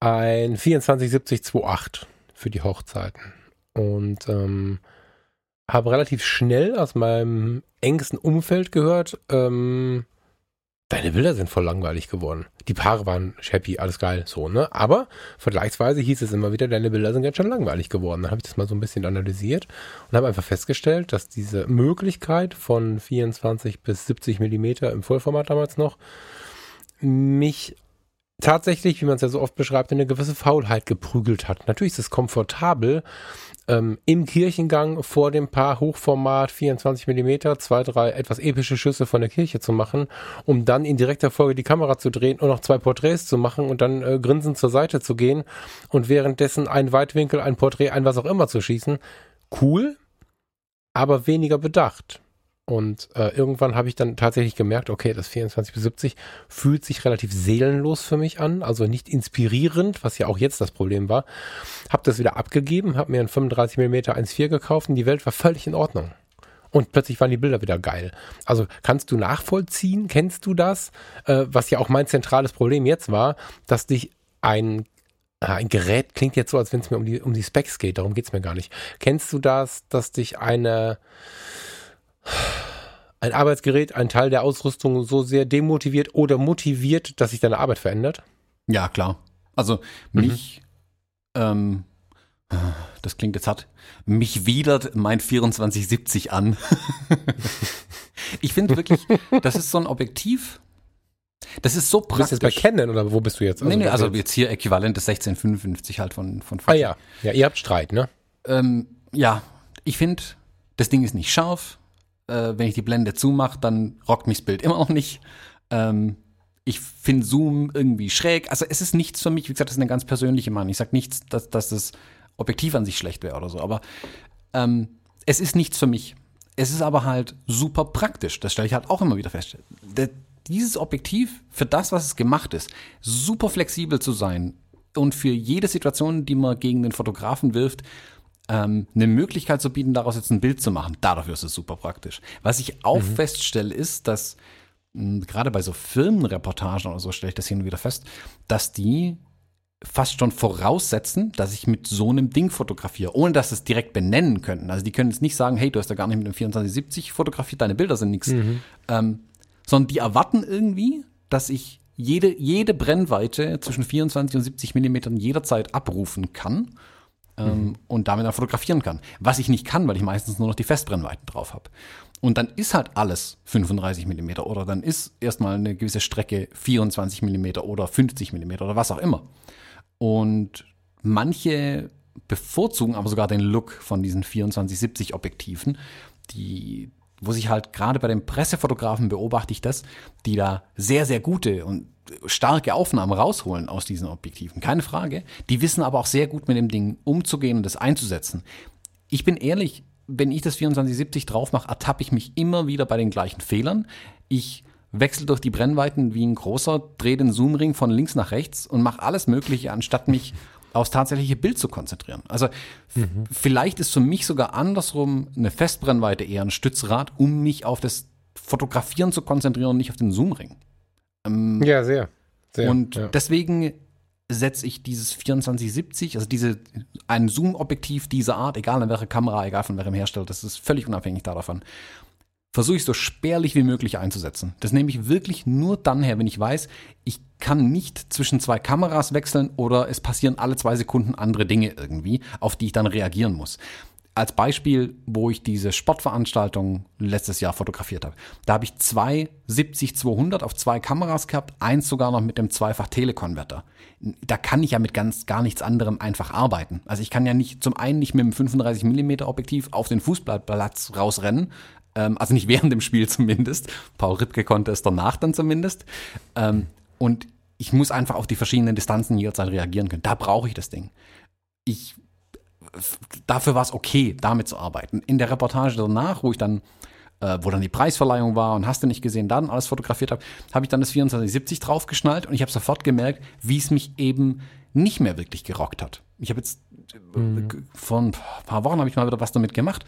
ein 2470-28 für die Hochzeiten. Und ähm, habe relativ schnell aus meinem engsten Umfeld gehört, ähm, Deine Bilder sind voll langweilig geworden. Die Paare waren happy, alles geil, so, ne? Aber vergleichsweise hieß es immer wieder, deine Bilder sind ganz schön langweilig geworden. Dann habe ich das mal so ein bisschen analysiert und habe einfach festgestellt, dass diese Möglichkeit von 24 bis 70 Millimeter im Vollformat damals noch mich tatsächlich, wie man es ja so oft beschreibt, in eine gewisse Faulheit geprügelt hat. Natürlich ist es komfortabel, ähm, im Kirchengang vor dem Paar Hochformat 24 Millimeter zwei, drei etwas epische Schüsse von der Kirche zu machen, um dann in direkter Folge die Kamera zu drehen und noch zwei Porträts zu machen und dann äh, grinsend zur Seite zu gehen und währenddessen ein Weitwinkel, ein Porträt, ein was auch immer zu schießen. Cool, aber weniger bedacht. Und äh, irgendwann habe ich dann tatsächlich gemerkt, okay, das 24 bis 70 fühlt sich relativ seelenlos für mich an, also nicht inspirierend, was ja auch jetzt das Problem war. Habe das wieder abgegeben, habe mir ein 35 mm 1.4 gekauft und die Welt war völlig in Ordnung. Und plötzlich waren die Bilder wieder geil. Also kannst du nachvollziehen, kennst du das? Äh, was ja auch mein zentrales Problem jetzt war, dass dich ein äh, ein Gerät klingt jetzt so, als wenn es mir um die, um die Specs geht, darum geht's mir gar nicht. Kennst du das, dass dich eine ein Arbeitsgerät, ein Teil der Ausrüstung so sehr demotiviert oder motiviert, dass sich deine Arbeit verändert? Ja, klar. Also mich, mhm. ähm, das klingt jetzt hart, mich widert mein 2470 an. ich finde wirklich, das ist so ein Objektiv, das ist so praktisch. Du bist jetzt bei Canon oder wo bist du jetzt? Also nee, nee, also jetzt hier äquivalent des 1655 halt von, von Ah ja, ja, ihr habt Streit, ne? Ähm, ja, ich finde, das Ding ist nicht scharf, äh, wenn ich die Blende zumache, dann rockt mich das Bild immer noch nicht. Ähm, ich finde Zoom irgendwie schräg. Also es ist nichts für mich. Wie gesagt, das ist eine ganz persönliche Meinung. Ich sage nichts, dass, dass das Objektiv an sich schlecht wäre oder so. Aber ähm, es ist nichts für mich. Es ist aber halt super praktisch. Das stelle ich halt auch immer wieder fest. Der, dieses Objektiv für das, was es gemacht ist, super flexibel zu sein und für jede Situation, die man gegen den Fotografen wirft, ähm, eine Möglichkeit zu bieten, daraus jetzt ein Bild zu machen. Dafür ist es super praktisch. Was ich auch mhm. feststelle, ist, dass mh, gerade bei so Firmenreportagen oder so stelle ich das hin und wieder fest, dass die fast schon voraussetzen, dass ich mit so einem Ding fotografiere, ohne dass sie es direkt benennen könnten. Also die können jetzt nicht sagen, hey, du hast da gar nicht mit einem 2470 fotografiert, deine Bilder sind nichts. Mhm. Ähm, sondern die erwarten irgendwie, dass ich jede, jede Brennweite zwischen 24 und 70 Millimetern jederzeit abrufen kann ähm, mhm. und damit dann fotografieren kann. Was ich nicht kann, weil ich meistens nur noch die Festbrennweiten drauf habe. Und dann ist halt alles 35 Millimeter oder dann ist erstmal eine gewisse Strecke 24 Millimeter oder 50 Millimeter oder was auch immer. Und manche bevorzugen aber sogar den Look von diesen 24-70 Objektiven, die, wo sich halt gerade bei den Pressefotografen beobachte ich das, die da sehr, sehr gute und starke Aufnahmen rausholen aus diesen Objektiven. Keine Frage. Die wissen aber auch sehr gut mit dem Ding umzugehen und das einzusetzen. Ich bin ehrlich, wenn ich das 2470 drauf mache, ertappe ich mich immer wieder bei den gleichen Fehlern. Ich wechsle durch die Brennweiten wie ein großer, drehe den Zoomring von links nach rechts und mache alles Mögliche, anstatt mich aufs tatsächliche Bild zu konzentrieren. Also mhm. vielleicht ist für mich sogar andersrum eine Festbrennweite eher ein Stützrad, um mich auf das Fotografieren zu konzentrieren und nicht auf den Zoomring. Ähm, ja, sehr. sehr und ja. deswegen setze ich dieses 2470, also diese, ein Zoom-Objektiv dieser Art, egal in welcher Kamera, egal von welchem Hersteller, das ist völlig unabhängig davon, versuche ich so spärlich wie möglich einzusetzen. Das nehme ich wirklich nur dann her, wenn ich weiß, ich kann nicht zwischen zwei Kameras wechseln oder es passieren alle zwei Sekunden andere Dinge irgendwie, auf die ich dann reagieren muss als Beispiel, wo ich diese Sportveranstaltung letztes Jahr fotografiert habe. Da habe ich zwei 70-200 auf zwei Kameras gehabt, eins sogar noch mit dem Zweifach-Telekonverter. Da kann ich ja mit ganz gar nichts anderem einfach arbeiten. Also ich kann ja nicht zum einen nicht mit dem 35 mm Objektiv auf den Fußballplatz rausrennen, ähm, also nicht während dem Spiel zumindest. Paul Rittke konnte es danach dann zumindest. Ähm, und ich muss einfach auf die verschiedenen Distanzen jederzeit reagieren können. Da brauche ich das Ding. Ich dafür war es okay, damit zu arbeiten. In der Reportage danach, wo ich dann, äh, wo dann die Preisverleihung war und hast du nicht gesehen, dann alles fotografiert habe, habe ich dann das 2470 draufgeschnallt und ich habe sofort gemerkt, wie es mich eben nicht mehr wirklich gerockt hat. Ich habe jetzt äh, mhm. vor ein paar Wochen habe ich mal wieder was damit gemacht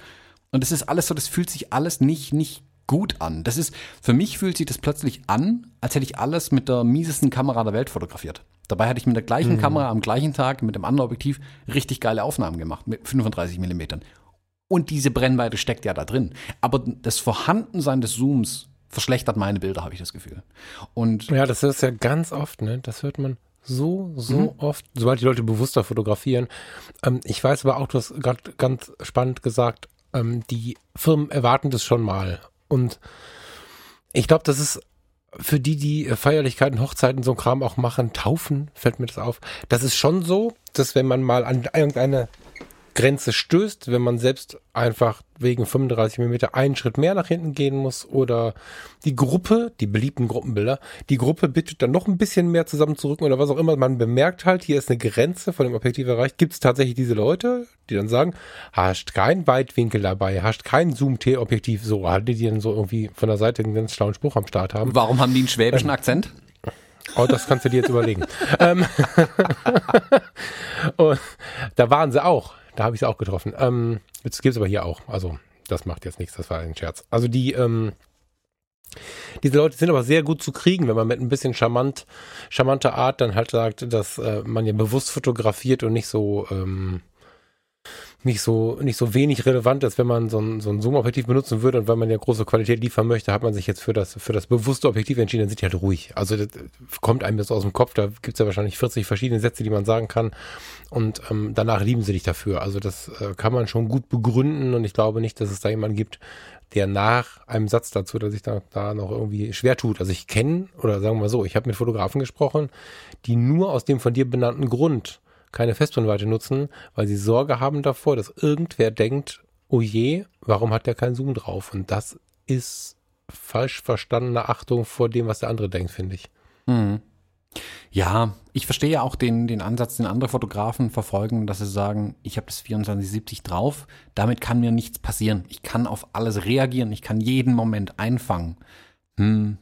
und es ist alles so, das fühlt sich alles nicht nicht gut an. Das ist für mich fühlt sich das plötzlich an, als hätte ich alles mit der miesesten Kamera der Welt fotografiert. Dabei hatte ich mit der gleichen mhm. Kamera am gleichen Tag mit dem anderen Objektiv richtig geile Aufnahmen gemacht mit 35 Millimetern. Und diese Brennweite steckt ja da drin. Aber das Vorhandensein des Zooms verschlechtert meine Bilder, habe ich das Gefühl. Und ja, das ist ja ganz oft, ne? Das hört man so, so mhm. oft, sobald die Leute bewusster fotografieren. Ähm, ich weiß aber auch, du hast gerade ganz spannend gesagt, ähm, die Firmen erwarten das schon mal. Und ich glaube, das ist für die, die äh, Feierlichkeiten, Hochzeiten, so ein Kram auch machen, Taufen, fällt mir das auf. Das ist schon so, dass wenn man mal an irgendeine Grenze stößt, wenn man selbst einfach wegen 35 mm einen Schritt mehr nach hinten gehen muss oder die Gruppe, die beliebten Gruppenbilder, die Gruppe bittet dann noch ein bisschen mehr zusammenzurücken oder was auch immer. Man bemerkt halt, hier ist eine Grenze von dem Objektiv erreicht. Gibt es tatsächlich diese Leute, die dann sagen, hast kein Weitwinkel dabei, hast kein Zoom-T-Objektiv, so, die, die dann so irgendwie von der Seite einen ganz schlauen Spruch am Start haben. Warum haben die einen schwäbischen ähm, Akzent? Oh, das kannst du dir jetzt überlegen. ähm, und da waren sie auch. Da habe ich es auch getroffen. Ähm, jetzt gibt es aber hier auch. Also, das macht jetzt nichts, das war ein Scherz. Also die, ähm, diese Leute sind aber sehr gut zu kriegen, wenn man mit ein bisschen charmant, charmanter Art dann halt sagt, dass äh, man ja bewusst fotografiert und nicht so ähm, nicht so, nicht so wenig relevant ist, wenn man so ein, so ein Zoom-Objektiv benutzen würde und wenn man ja große Qualität liefern möchte, hat man sich jetzt für das, für das bewusste Objektiv entschieden, dann sind die halt ruhig. Also das kommt einem jetzt aus dem Kopf, da gibt es ja wahrscheinlich 40 verschiedene Sätze, die man sagen kann und ähm, danach lieben sie dich dafür. Also das äh, kann man schon gut begründen und ich glaube nicht, dass es da jemanden gibt, der nach einem Satz dazu, der sich da, da noch irgendwie schwer tut. Also ich kenne, oder sagen wir mal so, ich habe mit Fotografen gesprochen, die nur aus dem von dir benannten Grund keine Festbrennweite nutzen, weil sie Sorge haben davor, dass irgendwer denkt, oh je, warum hat der keinen Zoom drauf? Und das ist falsch verstandene Achtung vor dem, was der andere denkt, finde ich. Mhm. Ja, ich verstehe ja auch den, den Ansatz, den andere Fotografen verfolgen, dass sie sagen, ich habe das 2470 drauf, damit kann mir nichts passieren. Ich kann auf alles reagieren, ich kann jeden Moment einfangen. Hm,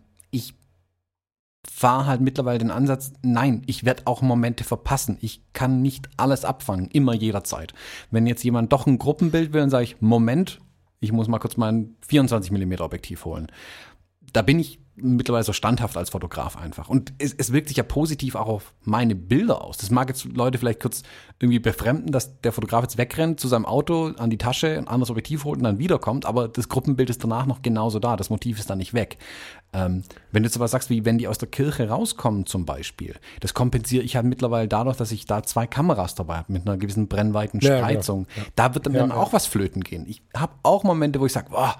fahre halt mittlerweile den Ansatz, nein, ich werde auch Momente verpassen. Ich kann nicht alles abfangen, immer jederzeit. Wenn jetzt jemand doch ein Gruppenbild will, dann sage ich, Moment, ich muss mal kurz mein 24 mm Objektiv holen. Da bin ich mittlerweile so standhaft als Fotograf einfach. Und es, es wirkt sich ja positiv auch auf meine Bilder aus. Das mag jetzt Leute vielleicht kurz irgendwie befremden, dass der Fotograf jetzt wegrennt zu seinem Auto, an die Tasche, ein anderes Objektiv holt und dann wiederkommt, aber das Gruppenbild ist danach noch genauso da. Das Motiv ist dann nicht weg. Ähm, wenn du jetzt aber sagst, wie wenn die aus der Kirche rauskommen zum Beispiel, das kompensiere ich halt mittlerweile dadurch, dass ich da zwei Kameras dabei habe mit einer gewissen brennweiten Spreizung. Ja, genau. ja. Da wird dann, ja, auch was flöten gehen. Ich habe auch Momente, wo ich sage, boah,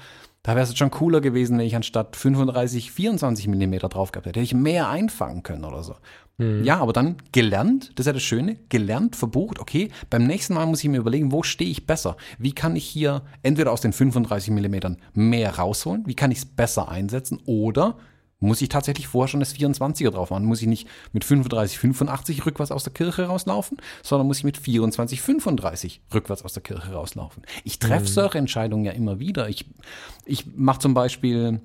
da wäre es schon cooler gewesen, wenn ich anstatt 35, 24 Millimeter drauf gehabt hätte. Hätte ich mehr einfangen können oder so. Mhm. Ja, aber dann gelernt, das ist ja das Schöne, gelernt, verbucht, okay, beim nächsten Mal muss ich mir überlegen, wo stehe ich besser? Wie kann ich hier entweder aus den 35 Millimetern mehr rausholen? Wie kann ich es besser einsetzen? Oder muss ich tatsächlich vorher schon das 24er drauf machen. Muss ich nicht mit 35, 85 rückwärts aus der Kirche rauslaufen, sondern muss ich mit 24, 35 rückwärts aus der Kirche rauslaufen. Ich treffe mhm. solche Entscheidungen ja immer wieder. Ich, ich mache zum Beispiel,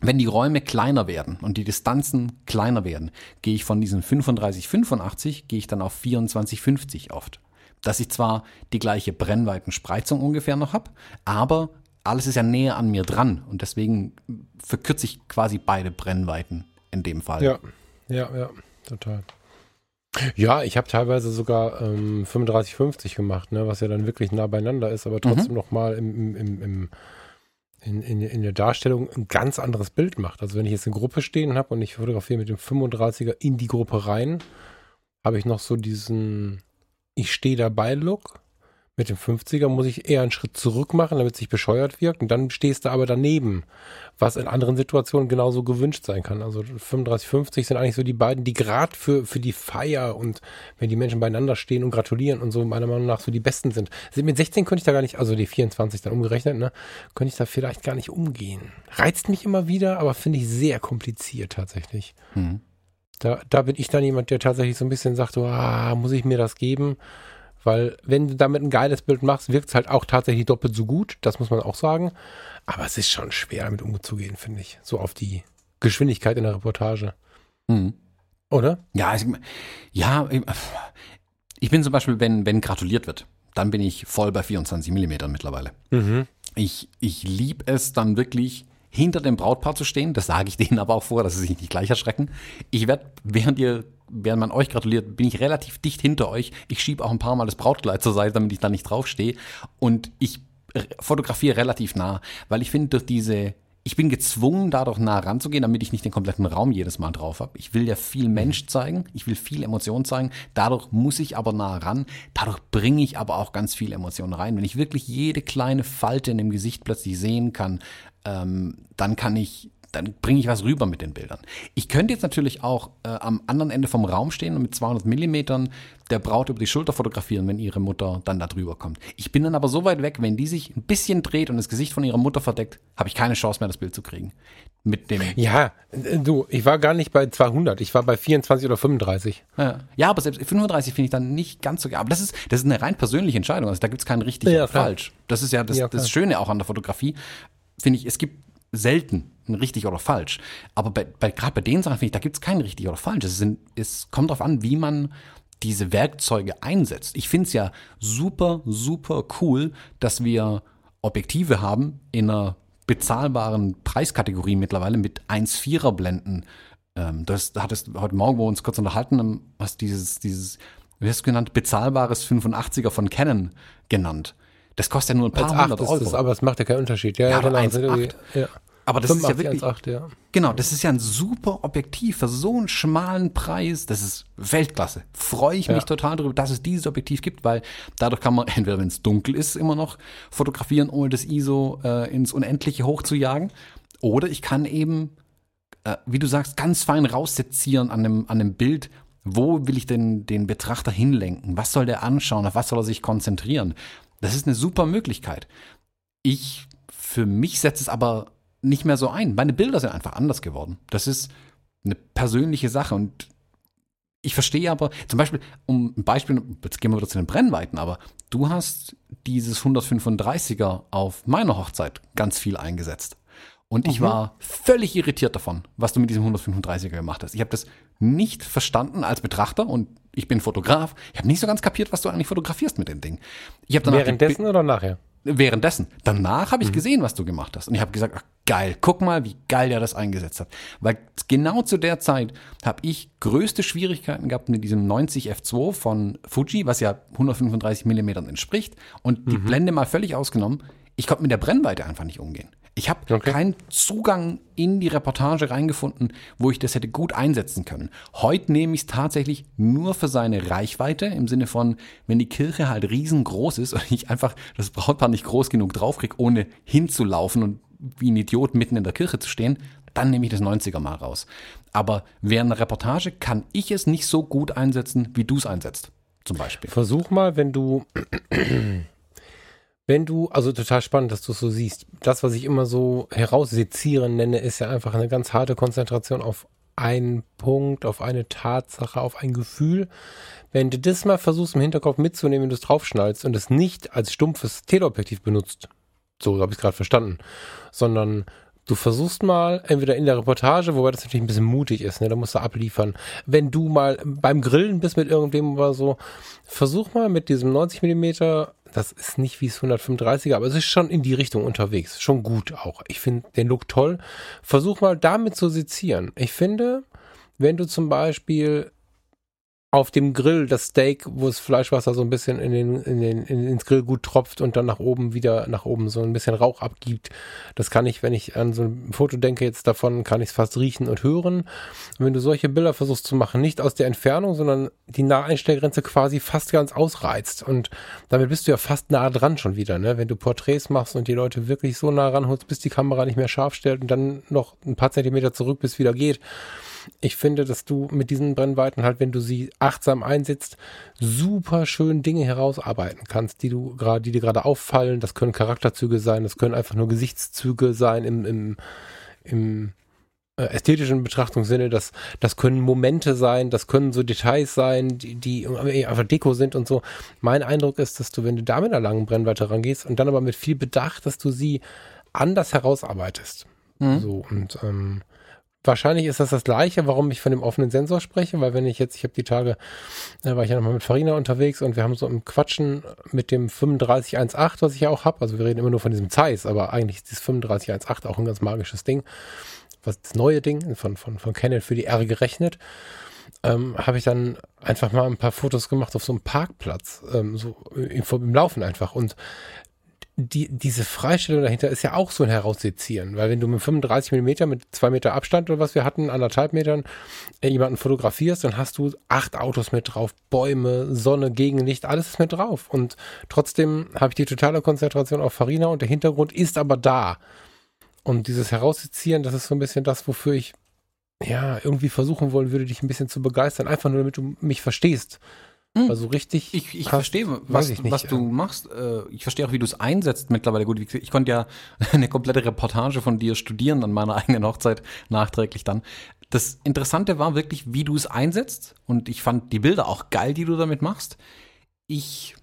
wenn die Räume kleiner werden und die Distanzen kleiner werden, gehe ich von diesen 35, 85, gehe ich dann auf 24, 50 oft. Dass ich zwar die gleiche Brennweitenspreizung ungefähr noch habe, aber alles ist ja näher an mir dran und deswegen verkürze ich quasi beide Brennweiten in dem Fall. Ja, ja, ja, total. Ja, ich habe teilweise sogar ähm, 35, 50 gemacht, ne, was ja dann wirklich nah beieinander ist, aber trotzdem mhm. nochmal im, im, im, in, in, in der Darstellung ein ganz anderes Bild macht. Also wenn ich jetzt eine Gruppe stehen habe und ich fotografiere mit dem 35er in die Gruppe rein, habe ich noch so diesen Ich stehe dabei Look mit dem 50er muss ich eher einen Schritt zurück machen, damit es sich bescheuert wirkt. Und dann stehst du aber daneben, was in anderen Situationen genauso gewünscht sein kann. Also 35, 50 sind eigentlich so die beiden, die gerade für, für die Feier und wenn die Menschen beieinander stehen und gratulieren und so meiner Meinung nach so die besten sind. Mit 16 könnte ich da gar nicht, also die 24 dann umgerechnet, ne, könnte ich da vielleicht gar nicht umgehen. Reizt mich immer wieder, aber finde ich sehr kompliziert tatsächlich. Mhm. Da, da bin ich dann jemand, der tatsächlich so ein bisschen sagt, so, ah, muss ich mir das geben? Weil wenn du damit ein geiles Bild machst, wirkt es halt auch tatsächlich doppelt so gut. Das muss man auch sagen. Aber es ist schon schwer, damit umzugehen, finde ich. So auf die Geschwindigkeit in der Reportage. Mhm. Oder? Ja, ich, ja, ich bin zum Beispiel, wenn, wenn gratuliert wird, dann bin ich voll bei 24 Millimetern mittlerweile. Mhm. Ich, ich liebe es dann wirklich, hinter dem Brautpaar zu stehen. Das sage ich denen aber auch vor, dass sie sich nicht gleich erschrecken. Ich werde, während ihr, während man euch gratuliert, bin ich relativ dicht hinter euch. Ich schiebe auch ein paar Mal das Brautkleid zur Seite, damit ich da nicht draufstehe. Und ich fotografiere relativ nah, weil ich finde, durch diese ich bin gezwungen, da doch nah ranzugehen, damit ich nicht den kompletten Raum jedes Mal drauf habe. Ich will ja viel Mensch zeigen, ich will viel Emotion zeigen. Dadurch muss ich aber nah ran. Dadurch bringe ich aber auch ganz viel Emotion rein. Wenn ich wirklich jede kleine Falte in dem Gesicht plötzlich sehen kann, ähm, dann kann ich dann bringe ich was rüber mit den Bildern. Ich könnte jetzt natürlich auch äh, am anderen Ende vom Raum stehen und mit 200 Millimetern der Braut über die Schulter fotografieren, wenn ihre Mutter dann da drüber kommt. Ich bin dann aber so weit weg, wenn die sich ein bisschen dreht und das Gesicht von ihrer Mutter verdeckt, habe ich keine Chance mehr, das Bild zu kriegen. Mit dem. Ja, äh, du, ich war gar nicht bei 200, ich war bei 24 oder 35. Ja, ja aber selbst 35 finde ich dann nicht ganz so geil. Aber das ist, das ist eine rein persönliche Entscheidung. Also da gibt es kein richtig ja, oder falsch. Das ist ja das, ja, das Schöne auch an der Fotografie finde ich, es gibt selten ein richtig oder falsch. Aber bei, bei, gerade bei den Sachen finde ich, da gibt es kein richtig oder falsch. Es, sind, es kommt darauf an, wie man diese Werkzeuge einsetzt. Ich finde es ja super, super cool, dass wir Objektive haben in einer bezahlbaren Preiskategorie mittlerweile mit 1,4er Blenden. Ähm, das hattest heute Morgen, wo wir uns kurz unterhalten, hast dieses, dieses, wie hast du genannt, bezahlbares 85er von Canon genannt. Das kostet ja nur ein paar hundert Euro. Das, aber es macht ja keinen Unterschied. Ja, ja, genau. 1, ja. Aber das ist ja wirklich, 8, ja. genau, das ist ja ein super Objektiv für so einen schmalen Preis. Das ist Weltklasse. Freue ich mich ja. total darüber, dass es dieses Objektiv gibt, weil dadurch kann man entweder, wenn es dunkel ist, immer noch fotografieren, ohne das ISO äh, ins Unendliche hochzujagen. Oder ich kann eben, äh, wie du sagst, ganz fein raussezieren an dem, an dem Bild, wo will ich denn den Betrachter hinlenken? Was soll der anschauen? Auf was soll er sich konzentrieren? Das ist eine super Möglichkeit. Ich, für mich setze es aber nicht mehr so ein. Meine Bilder sind einfach anders geworden. Das ist eine persönliche Sache und ich verstehe aber, zum Beispiel, um ein Beispiel, jetzt gehen wir wieder zu den Brennweiten, aber du hast dieses 135er auf meiner Hochzeit ganz viel eingesetzt. Und ich Mhm. war völlig irritiert davon, was du mit diesem 135er gemacht hast. Ich habe das nicht verstanden als Betrachter und ich bin Fotograf. Ich habe nicht so ganz kapiert, was du eigentlich fotografierst mit dem Ding. Ich die Währenddessen oder nachher? währenddessen. Danach Mhm. habe ich gesehen, was du gemacht hast. Und ich habe gesagt, ach, geil, guck mal, wie geil der das eingesetzt hat. Weil genau zu der Zeit habe ich größte Schwierigkeiten gehabt mit diesem 90 F2 von Fuji, was ja 135 Millimetern entspricht. Und die Mhm. Blende mal völlig ausgenommen. Ich konnte mit der Brennweite einfach nicht umgehen. Ich habe Okay. keinen Zugang in die Reportage reingefunden, wo ich das hätte gut einsetzen können. Heute nehme ich es tatsächlich nur für seine Reichweite, im Sinne von, wenn die Kirche halt riesengroß ist und ich einfach das Brautpaar nicht groß genug draufkriege, ohne hinzulaufen und wie ein Idiot mitten in der Kirche zu stehen, dann nehme ich das 90er mal raus. Aber während einer Reportage kann ich es nicht so gut einsetzen, wie du es einsetzt. Zum Beispiel. Versuch mal, wenn du, wenn du, also total spannend, dass du es so siehst. Das, was ich immer so heraussezieren nenne, ist ja einfach eine ganz harte Konzentration auf einen Punkt, auf eine Tatsache, auf ein Gefühl. Wenn du das mal versuchst im Hinterkopf mitzunehmen, wenn du es draufschnallst und es nicht als stumpfes Teleobjektiv benutzt, so habe ich es gerade verstanden, sondern du versuchst mal, entweder in der Reportage, wobei das natürlich ein bisschen mutig ist, ne, da musst du abliefern. Wenn du mal beim Grillen bist mit irgendwem oder so, versuch mal mit diesem 90 Millimeter, das ist nicht wie es 135er, aber es ist schon in die Richtung unterwegs, schon gut auch. Ich finde den Look toll. Versuch mal damit zu sezieren. Ich finde, wenn du zum Beispiel auf dem Grill das Steak, wo das Fleischwasser so ein bisschen in den, in den, in, ins Grill gut tropft und dann nach oben wieder nach oben so ein bisschen Rauch abgibt. Das kann ich, wenn ich an so ein Foto denke jetzt davon, kann ich es fast riechen und hören. Und wenn du solche Bilder versuchst zu machen, nicht aus der Entfernung, sondern die Naheinstellgrenze quasi fast ganz ausreizt. Und damit bist du ja fast nah dran schon wieder, ne? Wenn du Porträts machst und die Leute wirklich so nah ranholst, bis die Kamera nicht mehr scharf stellt und dann noch ein paar Zentimeter zurück, bis wieder geht ich finde, dass du mit diesen Brennweiten halt, wenn du sie achtsam einsetzt, super schön Dinge herausarbeiten kannst, die du gerade, die dir gerade auffallen. Das können Charakterzüge sein, das können einfach nur Gesichtszüge sein im, im, im äh, ästhetischen Betrachtungssinne. Das, das können Momente sein, das können so Details sein, die, die einfach Deko sind und so. Mein Eindruck ist, dass du, wenn du da mit einer langen Brennweite rangehst und dann aber mit viel Bedacht, dass du sie anders herausarbeitest. Mhm. So und ähm, Wahrscheinlich ist das das Gleiche, warum ich von dem offenen Sensor spreche, weil wenn ich jetzt, ich habe die Tage, da war ich ja nochmal mit Farina unterwegs und wir haben so im Quatschen mit dem 3518, was ich ja auch habe, also wir reden immer nur von diesem Zeiss, aber eigentlich ist dieses 3518 auch ein ganz magisches Ding, was das neue Ding von, von, von Canon für die R gerechnet, ähm, habe ich dann einfach mal ein paar Fotos gemacht auf so einem Parkplatz, ähm, so im, im Laufen einfach. Und die, diese Freistellung dahinter ist ja auch so ein Heraussezieren, weil wenn du mit 35 Millimeter mit zwei Meter Abstand oder was wir hatten, anderthalb Metern, äh, jemanden fotografierst, dann hast du acht Autos mit drauf, Bäume, Sonne, Gegenlicht, alles ist mit drauf. Und trotzdem habe ich die totale Konzentration auf Farina und der Hintergrund ist aber da. Und dieses Heraussezieren, das ist so ein bisschen das, wofür ich ja irgendwie versuchen wollen würde, dich ein bisschen zu begeistern, einfach nur damit du mich verstehst. Mhm. Also richtig. Ich, ich hast- verstehe, was, ich was du machst. Äh, Ich verstehe auch, wie du es einsetzt mittlerweile. Gut, ich konnte ja eine komplette Reportage von dir studieren an meiner eigenen Hochzeit nachträglich dann. Das Interessante war wirklich, wie du es einsetzt. Und ich fand die Bilder auch geil, die du damit machst. Ich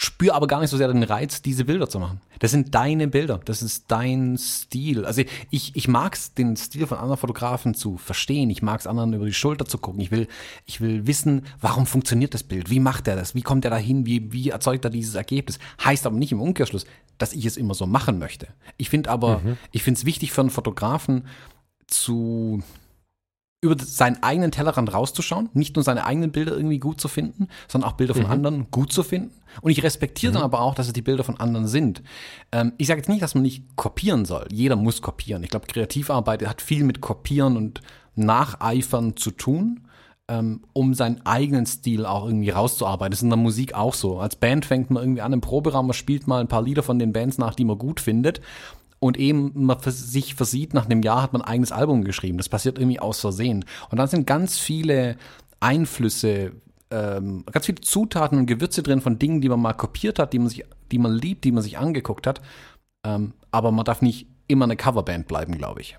spüre aber gar nicht so sehr den Reiz, diese Bilder zu machen. Das sind deine Bilder, das ist dein Stil. Also ich, ich mag es, den Stil von anderen Fotografen zu verstehen. Ich mag es, anderen über die Schulter zu gucken. Ich will, ich will wissen, warum funktioniert das Bild? Wie macht er das? Wie kommt er dahin? Wie, wie erzeugt er dieses Ergebnis? Heißt aber nicht im Umkehrschluss, dass ich es immer so machen möchte. Ich finde aber, ich finde es wichtig für einen Fotografen zu über seinen eigenen Tellerrand rauszuschauen, nicht nur seine eigenen Bilder irgendwie gut zu finden, sondern auch Bilder von anderen gut zu finden. Und ich respektiere dann aber auch, dass es die Bilder von anderen sind. Ähm, ich sage jetzt nicht, dass man nicht kopieren soll. Jeder muss kopieren. Ich glaube, Kreativarbeit hat viel mit Kopieren und Nacheifern zu tun, ähm, um seinen eigenen Stil auch irgendwie rauszuarbeiten. Das ist in der Musik auch so. Als Band fängt man irgendwie an im Proberaum, man spielt mal ein paar Lieder von den Bands nach, die man gut findet und eben man sich versieht, nach einem Jahr hat man ein eigenes Album geschrieben. Das passiert irgendwie aus Versehen. Und dann sind ganz viele Einflüsse, ähm, ganz viele Zutaten und Gewürze drin von Dingen, die man mal kopiert hat, die man sich, die man liebt, die man sich angeguckt hat. Ähm, aber man darf nicht immer eine Coverband bleiben, glaube ich.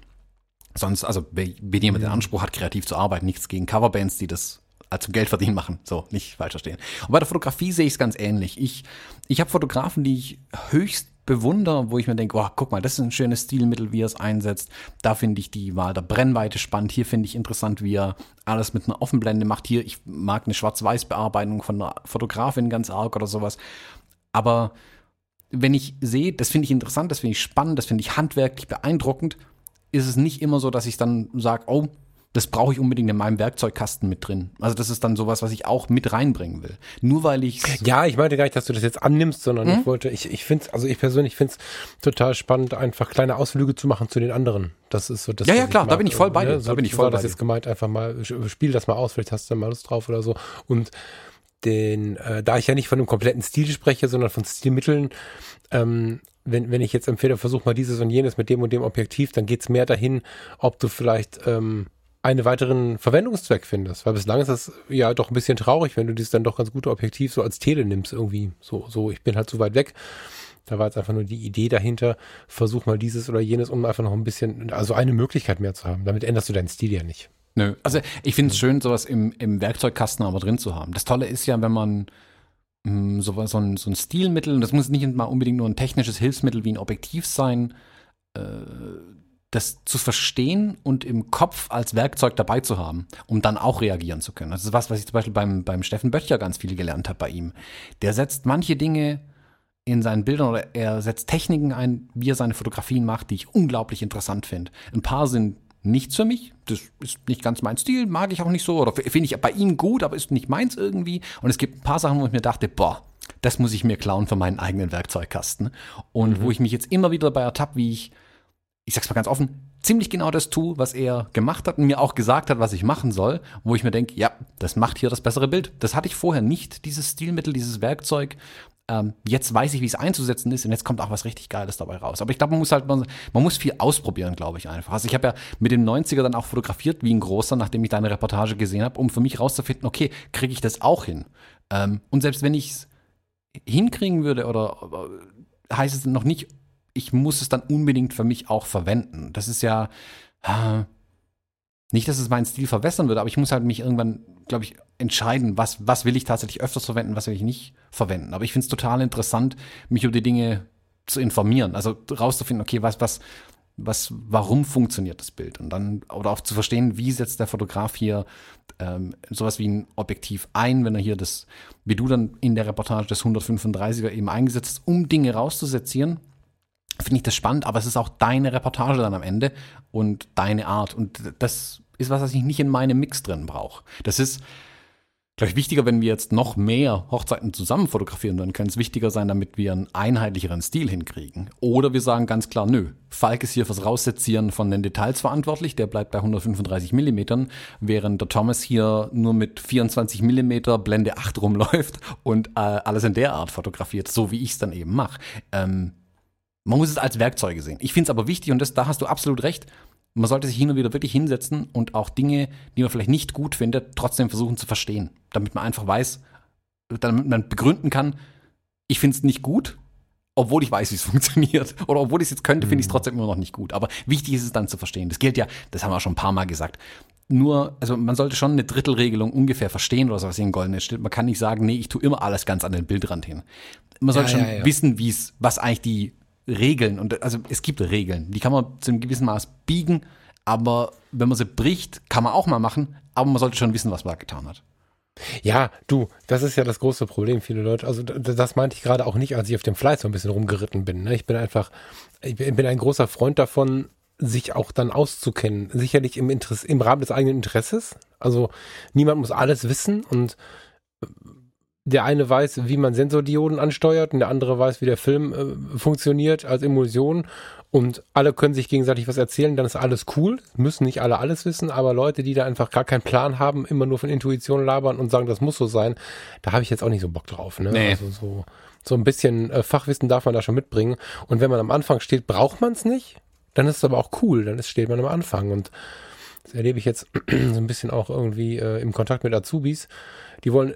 Sonst, also wenn wenn jemand den Anspruch hat, kreativ zu arbeiten, nichts gegen Coverbands, die das als zum Geld verdienen machen. So, nicht falsch verstehen. Und bei der Fotografie sehe ich es ganz ähnlich. Ich, ich habe Fotografen, die ich höchst bewundere, wo ich mir denke, oh, guck mal, das ist ein schönes Stilmittel, wie er es einsetzt. Da finde ich die Wahl der Brennweite spannend. Hier finde ich interessant, wie er alles mit einer Offenblende macht. Hier, ich mag eine Schwarz-Weiß-Bearbeitung von einer Fotografin ganz arg oder sowas. Aber wenn ich sehe, das finde ich interessant, das finde ich spannend, das finde ich handwerklich beeindruckend, ist es nicht immer so, dass ich dann sage, oh, das brauche ich unbedingt in meinem Werkzeugkasten mit drin. Also das ist dann sowas, was ich auch mit reinbringen will. Nur weil ich Ja, ich meinte gar nicht, dass du das jetzt annimmst, sondern hm? ich wollte, ich, ich finde also ich persönlich finde es total spannend, einfach kleine Ausflüge zu machen zu den anderen. Das ist so das. Ja, ja, klar, da bin ich voll bei dir. Ne? Da bin ich voll bei das jetzt gemeint, einfach mal, spiel das mal aus, vielleicht hast du da mal Lust drauf oder so. Und den, äh, da ich ja nicht von einem kompletten Stil spreche, sondern von Stilmitteln, ähm, wenn, wenn ich jetzt empfehle, versuch mal dieses und jenes mit dem und dem Objektiv, dann geht's mehr dahin, ob du vielleicht ähm, einen weiteren Verwendungszweck findest. Weil bislang ist das ja doch ein bisschen traurig, wenn du dieses dann doch ganz gute Objektiv so als Tele nimmst irgendwie. So, so, ich bin halt zu weit weg. Da war jetzt einfach nur die Idee dahinter, versuch mal dieses oder jenes, um einfach noch ein bisschen, also eine Möglichkeit mehr zu haben. Damit änderst du deinen Stil ja nicht. Nö. Also ich finde es schön, sowas im, im Werkzeugkasten aber drin zu haben. Das Tolle ist ja, wenn man mh, mm, so, so, ein, so ein Stilmittel, und das muss nicht mal unbedingt nur ein technisches Hilfsmittel wie ein Objektiv sein, äh, das zu verstehen und im Kopf als Werkzeug dabei zu haben, um dann auch reagieren zu können. Das ist was, was ich zum Beispiel beim, beim Steffen Böttcher ganz viel gelernt habe bei ihm. Der setzt manche Dinge in seinen Bildern oder er setzt Techniken ein, wie er seine Fotografien macht, die ich unglaublich interessant finde. Ein paar sind nichts für mich. Das ist nicht ganz mein Stil, mag ich auch nicht so. Oder finde ich bei ihm gut, aber ist nicht meins irgendwie. Und es gibt ein paar Sachen, wo ich mir dachte, boah, das muss ich mir klauen für meinen eigenen Werkzeugkasten. Und mhm. wo ich mich jetzt immer wieder dabei ertappe, wie ich, ich sag's mal ganz offen, ziemlich genau das tue, was er gemacht hat und mir auch gesagt hat, was ich machen soll, wo ich mir denke, ja, das macht hier das bessere Bild. Das hatte ich vorher nicht, dieses Stilmittel, dieses Werkzeug ähm, jetzt weiß ich, wie es einzusetzen ist und jetzt kommt auch was richtig Geiles dabei raus. Aber ich glaube, man muss halt, man, man muss viel ausprobieren, glaube ich einfach. Also ich habe ja mit dem 90er dann auch fotografiert wie ein großer, nachdem ich deine Reportage gesehen habe, um für mich rauszufinden, okay, kriege ich das auch hin? Ähm, und selbst wenn ich es hinkriegen würde oder äh, heißt es noch nicht, ich muss es dann unbedingt für mich auch verwenden. Das ist ja, äh, nicht, dass es meinen Stil verwässern würde, aber ich muss halt mich irgendwann, glaube ich, entscheiden, was, was will ich tatsächlich öfters verwenden, was will ich nicht verwenden. Aber ich finde es total interessant, mich über die Dinge zu informieren. Also rauszufinden, okay, was, was, was, warum funktioniert das Bild? Und dann, oder auch zu verstehen, wie setzt der Fotograf hier ähm, sowas wie ein Objektiv ein, wenn er hier das, wie du dann in der Reportage des 135er eben eingesetzt hast, um Dinge rauszusetzen, finde ich das spannend, aber es ist auch deine Reportage dann am Ende und deine Art. Und das ist was, was ich nicht in meinem Mix drin brauche. Das ist, glaube ich, wichtiger, wenn wir jetzt noch mehr Hochzeiten zusammen fotografieren, dann könnte es wichtiger sein, damit wir einen einheitlicheren Stil hinkriegen. Oder wir sagen ganz klar, nö, Falk ist hier fürs Raussetzieren von den Details verantwortlich, der bleibt bei 135 Millimetern, während der Thomas hier nur mit 24 Millimeter Blende 8 rumläuft und äh, alles in der Art fotografiert, so wie ich es dann eben mache. Ähm, man muss es als Werkzeuge sehen. Ich finde es aber wichtig, und das, da hast du absolut recht, man sollte sich hin und wieder wirklich hinsetzen und auch Dinge, die man vielleicht nicht gut findet, trotzdem versuchen zu verstehen. Damit man einfach weiß, damit man begründen kann, ich finde es nicht gut, obwohl ich weiß, wie es funktioniert. Oder obwohl ich es jetzt könnte, finde ich es mhm. trotzdem immer noch nicht gut. Aber wichtig ist es dann zu verstehen. Das gilt ja, das haben wir auch schon ein paar Mal gesagt. Nur, also man sollte schon eine Drittelregelung ungefähr verstehen oder so, was hier in Golden steht. Man kann nicht sagen, nee, ich tue immer alles ganz an den Bildrand hin. Man sollte ja, schon ja, ja. wissen, wie es, was eigentlich die Regeln. Und also es gibt Regeln, die kann man zu einem gewissen Maß biegen, aber wenn man sie bricht, kann man auch mal machen, aber man sollte schon wissen, was man getan hat. Ja, du, das ist ja das große Problem, viele Leute. Also das meinte ich gerade auch nicht, als ich auf dem Fleiß so ein bisschen rumgeritten bin. Ne? Ich bin einfach, ich bin ein großer Freund davon, sich auch dann auszukennen. Sicherlich im, Interesse, im Rahmen des eigenen Interesses. Also niemand muss alles wissen und der eine weiß, wie man Sensordioden ansteuert und der andere weiß, wie der Film äh, funktioniert als Emulsion und alle können sich gegenseitig was erzählen, dann ist alles cool. Müssen nicht alle alles wissen, aber Leute, die da einfach gar keinen Plan haben, immer nur von Intuition labern und sagen, das muss so sein, da habe ich jetzt auch nicht so Bock drauf. Ne? Nee. Also so, so ein bisschen äh, Fachwissen darf man da schon mitbringen. Und wenn man am Anfang steht, braucht man es nicht, dann ist es aber auch cool, dann ist, steht man am Anfang. Und das erlebe ich jetzt so ein bisschen auch irgendwie äh, im Kontakt mit Azubis. Die wollen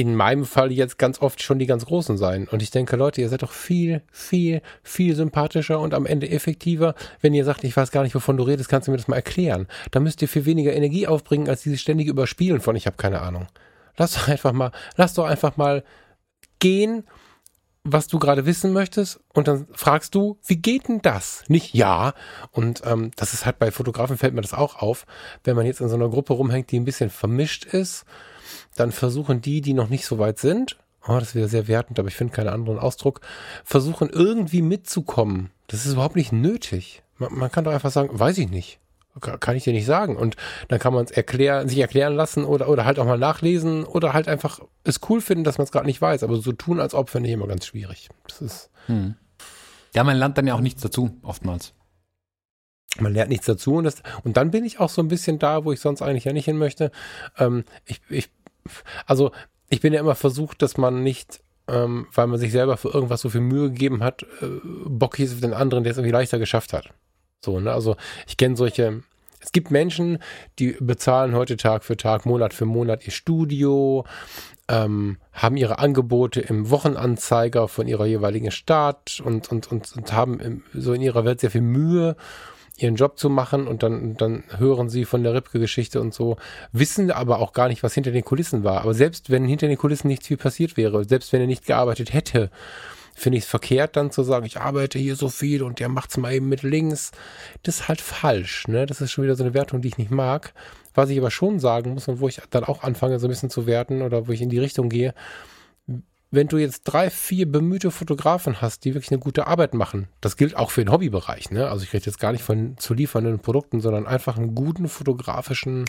in meinem Fall jetzt ganz oft schon die ganz Großen sein. Und ich denke, Leute, ihr seid doch viel, viel, viel sympathischer und am Ende effektiver, wenn ihr sagt, ich weiß gar nicht, wovon du redest, kannst du mir das mal erklären. Da müsst ihr viel weniger Energie aufbringen, als dieses ständige Überspielen von ich habe keine Ahnung. Lass doch einfach mal, lass doch einfach mal gehen was du gerade wissen möchtest und dann fragst du, wie geht denn das? Nicht ja. Und ähm, das ist halt bei Fotografen fällt mir das auch auf. Wenn man jetzt in so einer Gruppe rumhängt, die ein bisschen vermischt ist, dann versuchen die, die noch nicht so weit sind, oh, das wäre sehr wertend, aber ich finde keinen anderen Ausdruck, versuchen irgendwie mitzukommen. Das ist überhaupt nicht nötig. Man, man kann doch einfach sagen, weiß ich nicht kann ich dir nicht sagen. Und dann kann man es erklären, sich erklären lassen oder, oder halt auch mal nachlesen oder halt einfach es cool finden, dass man es gerade nicht weiß. Aber so tun, als ob, finde ich immer ganz schwierig. Das ist. Hm. Ja, man lernt dann ja auch nichts dazu, oftmals. Man lernt nichts dazu und, das, und dann bin ich auch so ein bisschen da, wo ich sonst eigentlich ja nicht hin möchte. Ähm, ich, ich, also ich bin ja immer versucht, dass man nicht ähm, weil man sich selber für irgendwas so viel Mühe gegeben hat, äh, bockig ist auf den anderen, der es irgendwie leichter geschafft hat. So, ne? Also ich kenne solche, es gibt Menschen, die bezahlen heute Tag für Tag, Monat für Monat ihr Studio, ähm, haben ihre Angebote im Wochenanzeiger von ihrer jeweiligen Stadt und, und, und, und haben im, so in ihrer Welt sehr viel Mühe, ihren Job zu machen und dann, dann hören sie von der Ripke-Geschichte und so, wissen aber auch gar nicht, was hinter den Kulissen war. Aber selbst wenn hinter den Kulissen nichts viel passiert wäre, selbst wenn er nicht gearbeitet hätte, finde ich es verkehrt, dann zu sagen, ich arbeite hier so viel und der macht es mal eben mit links. Das ist halt falsch. Ne? Das ist schon wieder so eine Wertung, die ich nicht mag. Was ich aber schon sagen muss und wo ich dann auch anfange, so ein bisschen zu werten oder wo ich in die Richtung gehe, wenn du jetzt drei, vier bemühte Fotografen hast, die wirklich eine gute Arbeit machen, das gilt auch für den Hobbybereich, ne? Also ich rede jetzt gar nicht von zu liefernden Produkten, sondern einfach einen guten fotografischen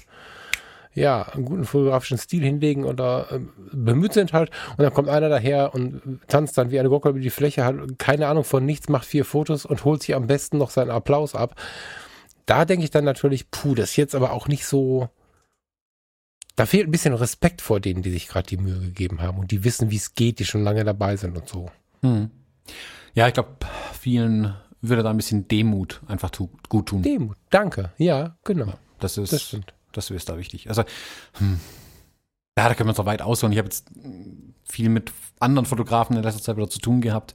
ja, einen guten fotografischen Stil hinlegen oder äh, bemüht sind halt. Und dann kommt einer daher und tanzt dann wie eine Gockel über die Fläche, hat keine Ahnung von nichts, macht vier Fotos und holt sich am besten noch seinen Applaus ab. Da denke ich dann natürlich, puh, das ist jetzt aber auch nicht so. Da fehlt ein bisschen Respekt vor denen, die sich gerade die Mühe gegeben haben und die wissen, wie es geht, die schon lange dabei sind und so. Hm. Ja, ich glaube, vielen würde da ein bisschen Demut einfach gut tun. Demut, danke. Ja, genau. das ist. Das stimmt das ist da wichtig. Also, hm, ja, da können wir uns noch weit ausholen. Ich habe jetzt viel mit anderen Fotografen in letzter Zeit wieder zu tun gehabt,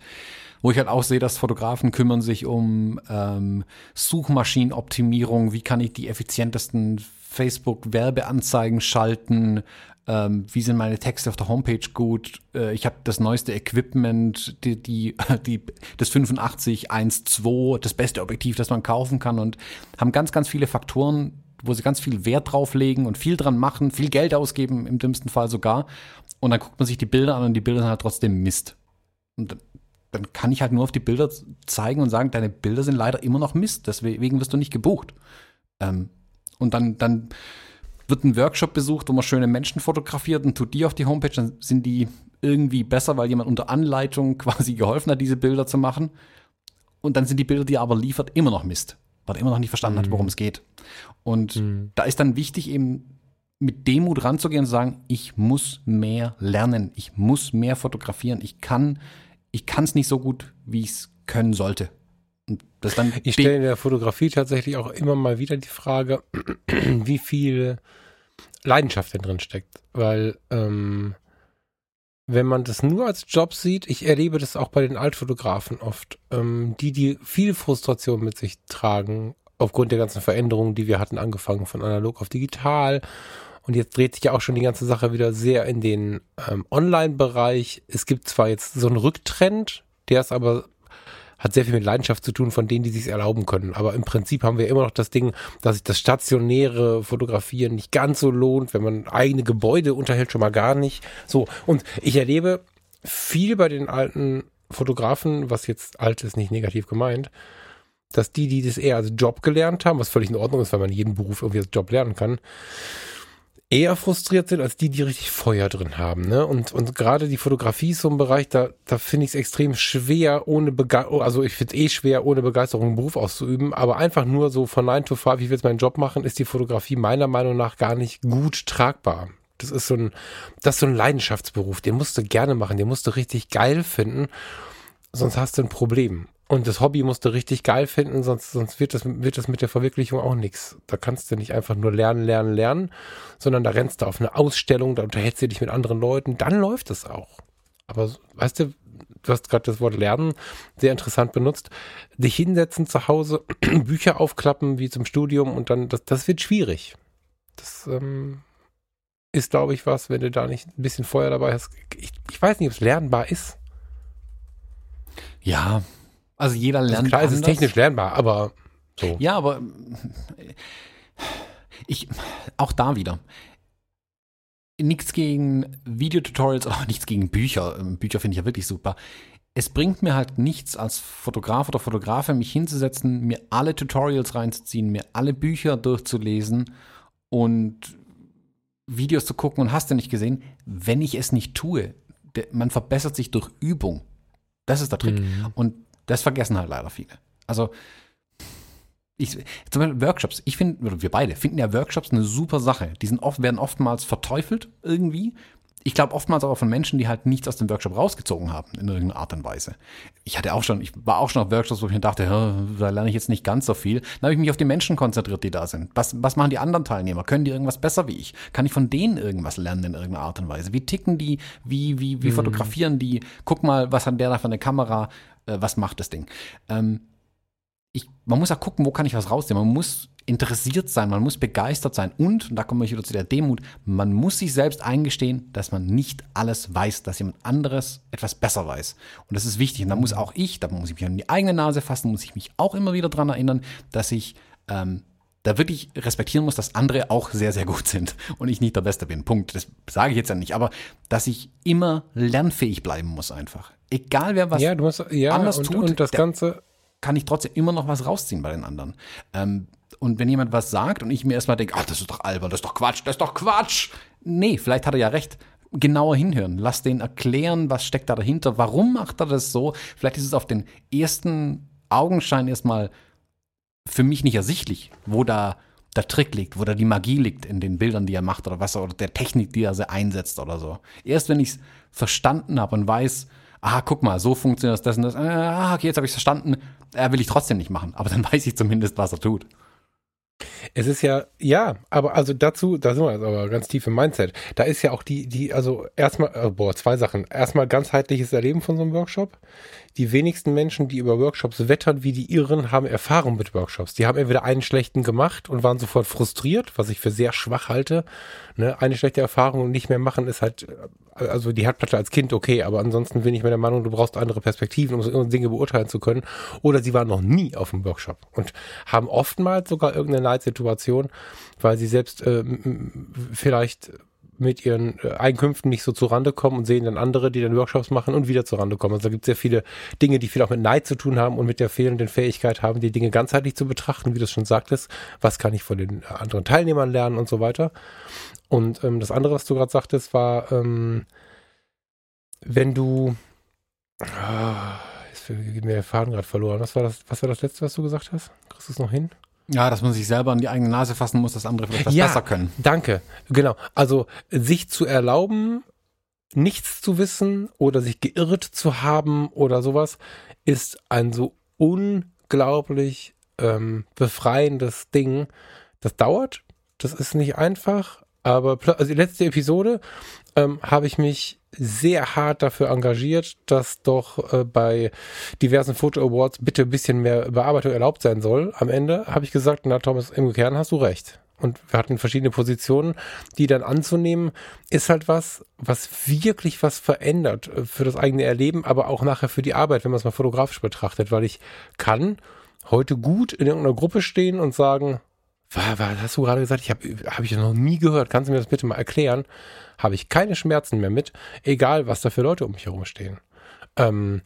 wo ich halt auch sehe, dass Fotografen kümmern sich um ähm, Suchmaschinenoptimierung. Wie kann ich die effizientesten Facebook-Werbeanzeigen schalten? Ähm, wie sind meine Texte auf der Homepage gut? Äh, ich habe das neueste Equipment, die, die, die, das 8512, das beste Objektiv, das man kaufen kann und haben ganz, ganz viele Faktoren, wo sie ganz viel Wert drauf legen und viel dran machen, viel Geld ausgeben, im dümmsten Fall sogar. Und dann guckt man sich die Bilder an und die Bilder sind halt trotzdem Mist. Und dann, dann kann ich halt nur auf die Bilder zeigen und sagen, deine Bilder sind leider immer noch Mist, deswegen wirst du nicht gebucht. Ähm, und dann, dann wird ein Workshop besucht, wo man schöne Menschen fotografiert und tut die auf die Homepage, dann sind die irgendwie besser, weil jemand unter Anleitung quasi geholfen hat, diese Bilder zu machen. Und dann sind die Bilder, die er aber liefert, immer noch Mist weil er immer noch nicht verstanden mhm. hat, worum es geht. Und mhm. da ist dann wichtig, eben mit Demut ranzugehen und zu sagen, ich muss mehr lernen, ich muss mehr fotografieren, ich kann, ich kann es nicht so gut, wie ich es können sollte. Das dann ich stelle in der Fotografie tatsächlich auch immer mal wieder die Frage, wie viel Leidenschaft denn drin steckt, weil ähm, wenn man das nur als Job sieht, ich erlebe das auch bei den Altfotografen oft, ähm, die, die viel Frustration mit sich tragen, aufgrund der ganzen Veränderungen, die wir hatten, angefangen von analog auf digital. Und jetzt dreht sich ja auch schon die ganze Sache wieder sehr in den ähm, Online-Bereich. Es gibt zwar jetzt so einen Rücktrend, der ist aber hat sehr viel mit Leidenschaft zu tun von denen, die sich erlauben können. Aber im Prinzip haben wir immer noch das Ding, dass sich das stationäre Fotografieren nicht ganz so lohnt, wenn man eigene Gebäude unterhält, schon mal gar nicht. So, und ich erlebe viel bei den alten Fotografen, was jetzt alt ist, nicht negativ gemeint, dass die, die das eher als Job gelernt haben, was völlig in Ordnung ist, weil man jeden Beruf irgendwie als Job lernen kann, eher frustriert sind als die, die richtig Feuer drin haben. Ne? Und, und gerade die Fotografie ist so ein Bereich, da, da finde ich es extrem schwer, ohne Begeisterung, also ich finde es eh schwer, ohne Begeisterung einen Beruf auszuüben, aber einfach nur so von 9 to 5, ich will jetzt meinen Job machen, ist die Fotografie meiner Meinung nach gar nicht gut tragbar. Das ist so ein, das ist so ein Leidenschaftsberuf, den musst du gerne machen, den musst du richtig geil finden, sonst hast du ein Problem. Und das Hobby musst du richtig geil finden, sonst, sonst wird, das, wird das mit der Verwirklichung auch nichts. Da kannst du nicht einfach nur lernen, lernen, lernen, sondern da rennst du auf eine Ausstellung, da unterhältst du dich mit anderen Leuten, dann läuft es auch. Aber weißt du, du hast gerade das Wort lernen sehr interessant benutzt. Dich hinsetzen zu Hause, Bücher aufklappen wie zum Studium und dann, das, das wird schwierig. Das ähm, ist, glaube ich, was, wenn du da nicht ein bisschen Feuer dabei hast. Ich, ich weiß nicht, ob es lernbar ist. Ja, also jeder lernt klar, es ist technisch lernbar, aber so. Ja, aber ich, auch da wieder. Nichts gegen Videotutorials, auch nichts gegen Bücher. Ähm, Bücher finde ich ja wirklich super. Es bringt mir halt nichts als Fotograf oder Fotografin, mich hinzusetzen, mir alle Tutorials reinzuziehen, mir alle Bücher durchzulesen und Videos zu gucken und hast du nicht gesehen, wenn ich es nicht tue. Man verbessert sich durch Übung. Das ist der Trick. Mhm. Und das vergessen halt leider viele. Also, ich, zum Beispiel Workshops. Ich finde, wir beide finden ja Workshops eine super Sache. Die sind oft, werden oftmals verteufelt irgendwie. Ich glaube oftmals aber von Menschen, die halt nichts aus dem Workshop rausgezogen haben, in irgendeiner Art und Weise. Ich hatte auch schon, ich war auch schon auf Workshops, wo ich mir dachte, ja, da lerne ich jetzt nicht ganz so viel. Dann habe ich mich auf die Menschen konzentriert, die da sind. Was, was machen die anderen Teilnehmer? Können die irgendwas besser wie ich? Kann ich von denen irgendwas lernen in irgendeiner Art und Weise? Wie ticken die? Wie, wie, wie fotografieren die? Guck mal, was hat der da für eine Kamera? Äh, was macht das Ding? Ähm, ich, man muss ja gucken, wo kann ich was rausnehmen. Man muss interessiert sein, man muss begeistert sein und, und da kommen wir wieder zu der Demut, man muss sich selbst eingestehen, dass man nicht alles weiß, dass jemand anderes etwas besser weiß. Und das ist wichtig. Und da muss auch ich, da muss ich mich an die eigene Nase fassen, muss ich mich auch immer wieder dran erinnern, dass ich ähm, da wirklich respektieren muss, dass andere auch sehr, sehr gut sind und ich nicht der Beste bin. Punkt. Das sage ich jetzt ja nicht, aber dass ich immer lernfähig bleiben muss einfach. Egal wer was ja, du musst, ja, anders und, tut, und das Ganze, kann ich trotzdem immer noch was rausziehen bei den anderen. Ähm, und wenn jemand was sagt und ich mir erstmal denke, ach, das ist doch albern, das ist doch Quatsch, das ist doch Quatsch. Nee, vielleicht hat er ja recht. Genauer hinhören. Lass den erklären, was steckt da dahinter, warum macht er das so. Vielleicht ist es auf den ersten Augenschein erstmal für mich nicht ersichtlich, wo da der Trick liegt, wo da die Magie liegt in den Bildern, die er macht oder was er, oder der Technik, die er so einsetzt oder so. Erst wenn ich es verstanden habe und weiß, ah, guck mal, so funktioniert das, das und das, ah, okay, jetzt habe ich es verstanden, äh, will ich trotzdem nicht machen, aber dann weiß ich zumindest, was er tut. Es ist ja, ja, aber also dazu, da sind wir jetzt aber ganz tief im Mindset. Da ist ja auch die, die, also erstmal, äh, boah, zwei Sachen. Erstmal ganzheitliches Erleben von so einem Workshop. Die wenigsten Menschen, die über Workshops wettern wie die Irren, haben Erfahrung mit Workshops. Die haben entweder einen schlechten gemacht und waren sofort frustriert, was ich für sehr schwach halte. Ne? Eine schlechte Erfahrung und nicht mehr machen ist halt, äh, also die Herdplatte als Kind okay, aber ansonsten bin ich mir der Meinung, du brauchst andere Perspektiven, um so Dinge beurteilen zu können. Oder sie waren noch nie auf dem Workshop und haben oftmals sogar irgendeine Leidsituation, weil sie selbst äh, vielleicht mit ihren äh, Einkünften nicht so zurande kommen und sehen dann andere, die dann Workshops machen und wieder zurande kommen. Also da gibt es sehr viele Dinge, die viel auch mit Neid zu tun haben und mit der fehlenden Fähigkeit haben, die Dinge ganzheitlich zu betrachten, wie du schon sagtest. Was kann ich von den anderen Teilnehmern lernen und so weiter. Und ähm, das andere, was du gerade sagtest, war, ähm, wenn du ah, jetzt geht mir der Faden gerade verloren. Was war das, was war das letzte, was du gesagt hast? Kriegst du es noch hin? Ja, dass man sich selber an die eigene Nase fassen muss, dass andere vielleicht was Ja. besser können. Danke, genau. Also sich zu erlauben, nichts zu wissen oder sich geirrt zu haben oder sowas, ist ein so unglaublich ähm, befreiendes Ding. Das dauert, das ist nicht einfach, aber also die letzte Episode ähm, habe ich mich sehr hart dafür engagiert, dass doch äh, bei diversen Foto Awards bitte ein bisschen mehr Bearbeitung erlaubt sein soll. Am Ende habe ich gesagt, na Thomas, im Kern hast du recht. Und wir hatten verschiedene Positionen, die dann anzunehmen, ist halt was, was wirklich was verändert äh, für das eigene Erleben, aber auch nachher für die Arbeit, wenn man es mal fotografisch betrachtet, weil ich kann heute gut in irgendeiner Gruppe stehen und sagen, was, was hast du gerade gesagt? Ich habe hab ich noch nie gehört. Kannst du mir das bitte mal erklären? Habe ich keine Schmerzen mehr mit, egal was da für Leute um mich herum stehen. Ähm,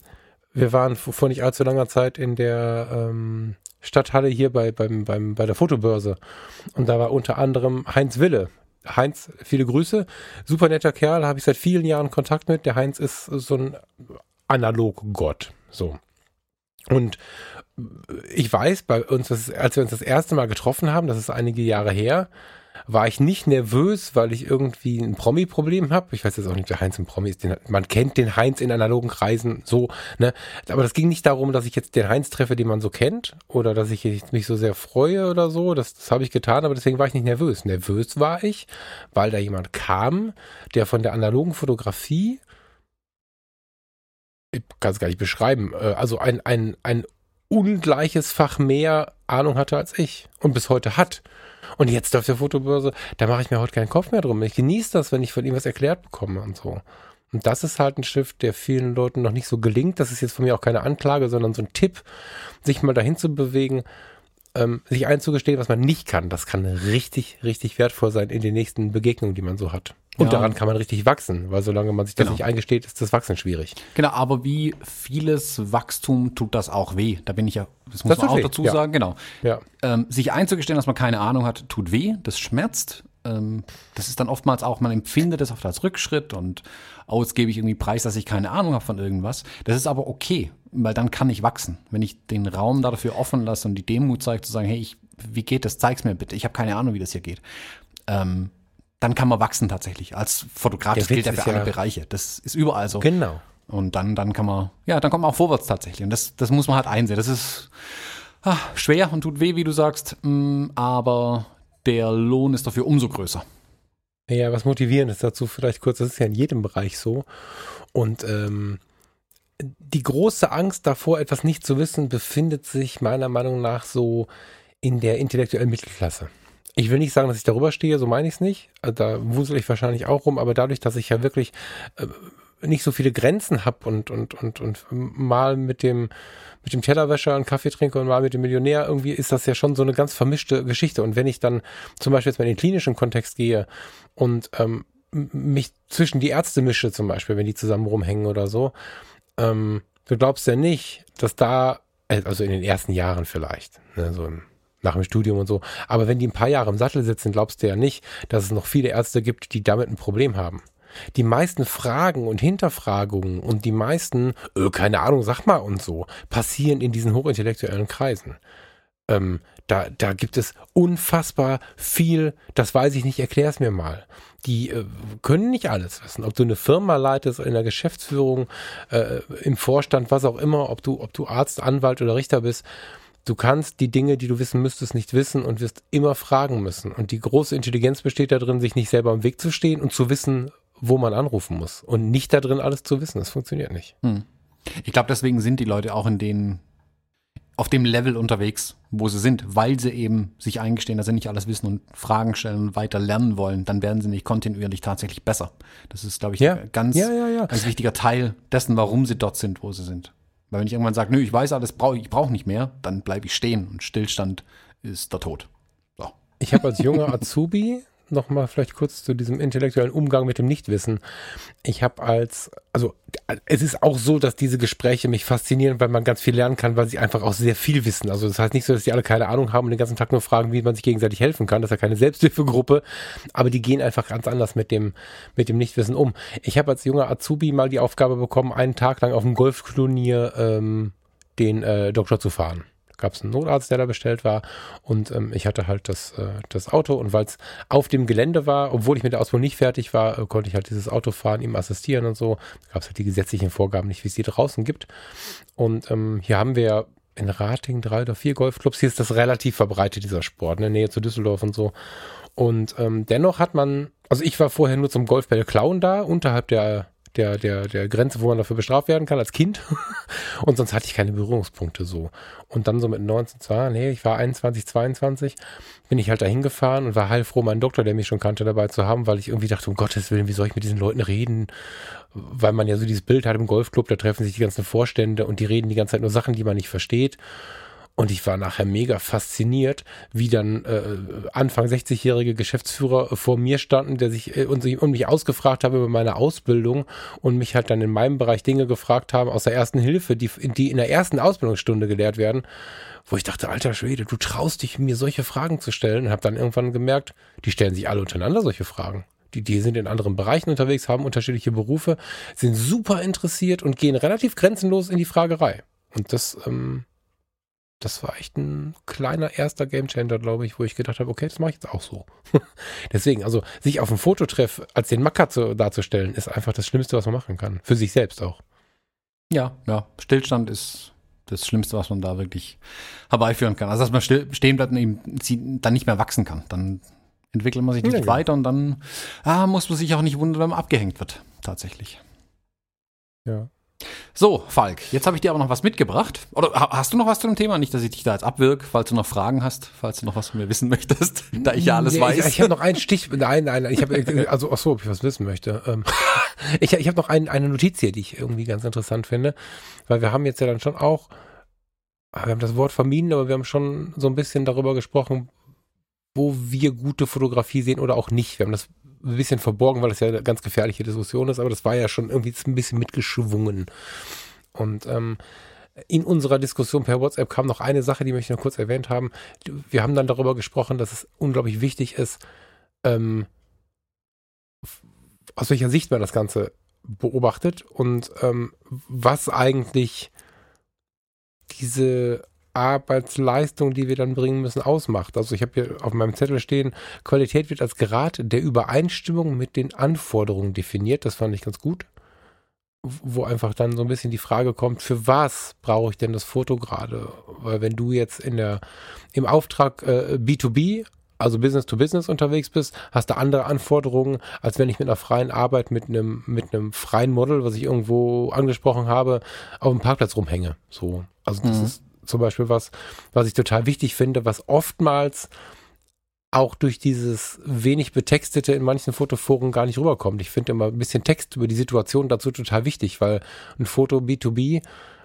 wir waren vor nicht allzu langer Zeit in der ähm, Stadthalle hier bei, beim, beim, bei der Fotobörse. Und da war unter anderem Heinz Wille. Heinz, viele Grüße. Super netter Kerl, habe ich seit vielen Jahren Kontakt mit. Der Heinz ist so ein Analog-Gott. So. Und ich weiß, bei uns, als wir uns das erste Mal getroffen haben, das ist einige Jahre her, war ich nicht nervös, weil ich irgendwie ein Promi-Problem habe. Ich weiß jetzt auch nicht, der Heinz ein Promi ist. Den, man kennt den Heinz in analogen Kreisen so, ne? Aber das ging nicht darum, dass ich jetzt den Heinz treffe, den man so kennt, oder dass ich mich so sehr freue oder so. Das, das habe ich getan, aber deswegen war ich nicht nervös. Nervös war ich, weil da jemand kam, der von der analogen Fotografie ich kann es gar nicht beschreiben, äh, also ein, ein, ein ungleiches Fach mehr Ahnung hatte als ich und bis heute hat. Und jetzt auf der Fotobörse, da mache ich mir heute keinen Kopf mehr drum. Ich genieße das, wenn ich von ihm was erklärt bekomme und so. Und das ist halt ein Shift, der vielen Leuten noch nicht so gelingt. Das ist jetzt von mir auch keine Anklage, sondern so ein Tipp, sich mal dahin zu bewegen, ähm, sich einzugestehen, was man nicht kann. Das kann richtig, richtig wertvoll sein in den nächsten Begegnungen, die man so hat. Und ja. daran kann man richtig wachsen, weil solange man sich das genau. nicht eingesteht, ist das Wachsen schwierig. Genau, aber wie vieles Wachstum tut das auch weh. Da bin ich ja, das muss das man auch weh. dazu ja. sagen, genau. Ja. Ähm, sich einzugestehen, dass man keine Ahnung hat, tut weh, das schmerzt. Ähm, das ist dann oftmals auch, man empfindet es oft als Rückschritt und oh, jetzt gebe ich irgendwie preis, dass ich keine Ahnung habe von irgendwas. Das ist aber okay, weil dann kann ich wachsen. Wenn ich den Raum dafür offen lasse und die Demut zeige, zu sagen, hey, ich, wie geht das? Zeig's mir bitte. Ich habe keine Ahnung, wie das hier geht. Ähm, dann kann man wachsen tatsächlich. Als Fotograf, das gilt ja für alle ja Bereiche. Das ist überall so. Genau. Und dann, dann kann man, ja, dann kommt man auch vorwärts tatsächlich. Und das, das muss man halt einsehen. Das ist ach, schwer und tut weh, wie du sagst, mm, aber der Lohn ist dafür umso größer. Ja, was motivierend ist dazu vielleicht kurz, das ist ja in jedem Bereich so. Und ähm, die große Angst davor, etwas nicht zu wissen, befindet sich meiner Meinung nach so in der intellektuellen Mittelklasse. Ich will nicht sagen, dass ich darüber stehe, so meine ich es nicht. Da wusel ich wahrscheinlich auch rum, aber dadurch, dass ich ja wirklich äh, nicht so viele Grenzen habe und, und, und, und mal mit dem, mit dem Tellerwäscher einen Kaffee trinke und mal mit dem Millionär, irgendwie ist das ja schon so eine ganz vermischte Geschichte. Und wenn ich dann zum Beispiel jetzt mal in den klinischen Kontext gehe und ähm, mich zwischen die Ärzte mische, zum Beispiel, wenn die zusammen rumhängen oder so, ähm, du glaubst ja nicht, dass da, äh, also in den ersten Jahren vielleicht, ne, so im nach dem Studium und so. Aber wenn die ein paar Jahre im Sattel sitzen, glaubst du ja nicht, dass es noch viele Ärzte gibt, die damit ein Problem haben. Die meisten Fragen und Hinterfragungen und die meisten, äh, keine Ahnung, sag mal und so, passieren in diesen hochintellektuellen Kreisen. Ähm, da, da gibt es unfassbar viel, das weiß ich nicht, erklär es mir mal. Die äh, können nicht alles wissen. Ob du eine Firma leitest, in der Geschäftsführung, äh, im Vorstand, was auch immer, ob du, ob du Arzt, Anwalt oder Richter bist, Du kannst die Dinge, die du wissen müsstest, nicht wissen und wirst immer fragen müssen. Und die große Intelligenz besteht darin, sich nicht selber im Weg zu stehen und zu wissen, wo man anrufen muss. Und nicht darin, alles zu wissen. Das funktioniert nicht. Hm. Ich glaube, deswegen sind die Leute auch in den, auf dem Level unterwegs, wo sie sind, weil sie eben sich eingestehen, dass sie nicht alles wissen und Fragen stellen und weiter lernen wollen. Dann werden sie nicht kontinuierlich tatsächlich besser. Das ist, glaube ich, ja. ein ganz, ja, ja, ganz wichtiger Teil dessen, warum sie dort sind, wo sie sind. Weil wenn ich irgendwann sage, nö, ich weiß alles, brauch, ich brauche nicht mehr, dann bleibe ich stehen und Stillstand ist der Tod. So. Ich habe als junger Azubi nochmal vielleicht kurz zu diesem intellektuellen Umgang mit dem Nichtwissen. Ich habe als, also es ist auch so, dass diese Gespräche mich faszinieren, weil man ganz viel lernen kann, weil sie einfach auch sehr viel wissen. Also das heißt nicht so, dass die alle keine Ahnung haben und den ganzen Tag nur fragen, wie man sich gegenseitig helfen kann. Das ist ja keine Selbsthilfegruppe, aber die gehen einfach ganz anders mit dem, mit dem Nichtwissen um. Ich habe als junger Azubi mal die Aufgabe bekommen, einen Tag lang auf dem Golfturnier ähm, den äh, Doktor zu fahren gab es einen Notarzt, der da bestellt war. Und ähm, ich hatte halt das, äh, das Auto. Und weil es auf dem Gelände war, obwohl ich mit der Ausbildung nicht fertig war, äh, konnte ich halt dieses Auto fahren, ihm assistieren und so. Da gab es halt die gesetzlichen Vorgaben nicht, wie es die draußen gibt. Und ähm, hier haben wir in Rating drei oder vier Golfclubs. Hier ist das relativ verbreitet, dieser Sport, in der Nähe zu Düsseldorf und so. Und ähm, dennoch hat man, also ich war vorher nur zum Golfbälle klauen da, unterhalb der der, der, der Grenze, wo man dafür bestraft werden kann als Kind. und sonst hatte ich keine Berührungspunkte so. Und dann so mit 19, zwar, nee, ich war 21, 22, bin ich halt dahin gefahren und war heilfroh, meinen Doktor, der mich schon kannte, dabei zu haben, weil ich irgendwie dachte, um Gottes Willen, wie soll ich mit diesen Leuten reden? Weil man ja so dieses Bild hat im Golfclub, da treffen sich die ganzen Vorstände und die reden die ganze Zeit nur Sachen, die man nicht versteht. Und ich war nachher mega fasziniert, wie dann äh, Anfang 60-jährige Geschäftsführer vor mir standen, der sich äh, und, und mich ausgefragt haben über meine Ausbildung und mich halt dann in meinem Bereich Dinge gefragt haben aus der ersten Hilfe, die, die in der ersten Ausbildungsstunde gelehrt werden, wo ich dachte, alter Schwede, du traust dich, mir solche Fragen zu stellen und habe dann irgendwann gemerkt, die stellen sich alle untereinander solche Fragen. Die, die sind in anderen Bereichen unterwegs, haben unterschiedliche Berufe, sind super interessiert und gehen relativ grenzenlos in die Fragerei. Und das ähm, das war echt ein kleiner erster Gamechanger, glaube ich, wo ich gedacht habe, okay, das mache ich jetzt auch so. Deswegen, also sich auf dem Fototreff als den Macker zu, darzustellen, ist einfach das Schlimmste, was man machen kann. Für sich selbst auch. Ja, ja. Stillstand ist das Schlimmste, was man da wirklich herbeiführen kann. Also, dass man still, stehen bleibt und eben dann nicht mehr wachsen kann. Dann entwickelt man sich nicht ja, genau. weiter und dann ah, muss man sich auch nicht wundern, wenn man abgehängt wird. Tatsächlich. Ja. So, Falk, jetzt habe ich dir aber noch was mitgebracht. Oder hast du noch was zu dem Thema? Nicht, dass ich dich da jetzt abwirk, falls du noch Fragen hast, falls du noch was von mir wissen möchtest, da ich ja alles nee, weiß. Ich, ich habe noch einen Stich, nein, nein, ich habe, also, ach so, ob ich was wissen möchte. Ähm, ich ich habe noch ein, eine Notiz hier, die ich irgendwie ganz interessant finde, weil wir haben jetzt ja dann schon auch, wir haben das Wort vermieden, aber wir haben schon so ein bisschen darüber gesprochen, wo wir gute Fotografie sehen oder auch nicht. Wir haben das ein bisschen verborgen, weil das ja eine ganz gefährliche Diskussion ist, aber das war ja schon irgendwie ein bisschen mitgeschwungen. Und ähm, in unserer Diskussion per WhatsApp kam noch eine Sache, die möchte ich noch kurz erwähnt haben. Wir haben dann darüber gesprochen, dass es unglaublich wichtig ist, ähm, aus welcher Sicht man das Ganze beobachtet und ähm, was eigentlich diese Arbeitsleistung, die wir dann bringen müssen, ausmacht. Also ich habe hier auf meinem Zettel stehen, Qualität wird als Grad der Übereinstimmung mit den Anforderungen definiert. Das fand ich ganz gut. Wo einfach dann so ein bisschen die Frage kommt, für was brauche ich denn das Foto gerade? Weil wenn du jetzt in der, im Auftrag äh, B2B also Business to Business unterwegs bist, hast du andere Anforderungen, als wenn ich mit einer freien Arbeit mit einem, mit einem freien Model, was ich irgendwo angesprochen habe, auf dem Parkplatz rumhänge. So. Also das mhm. ist zum Beispiel was, was ich total wichtig finde, was oftmals auch durch dieses wenig betextete in manchen Fotoforen gar nicht rüberkommt. Ich finde immer ein bisschen Text über die Situation dazu total wichtig, weil ein Foto B2B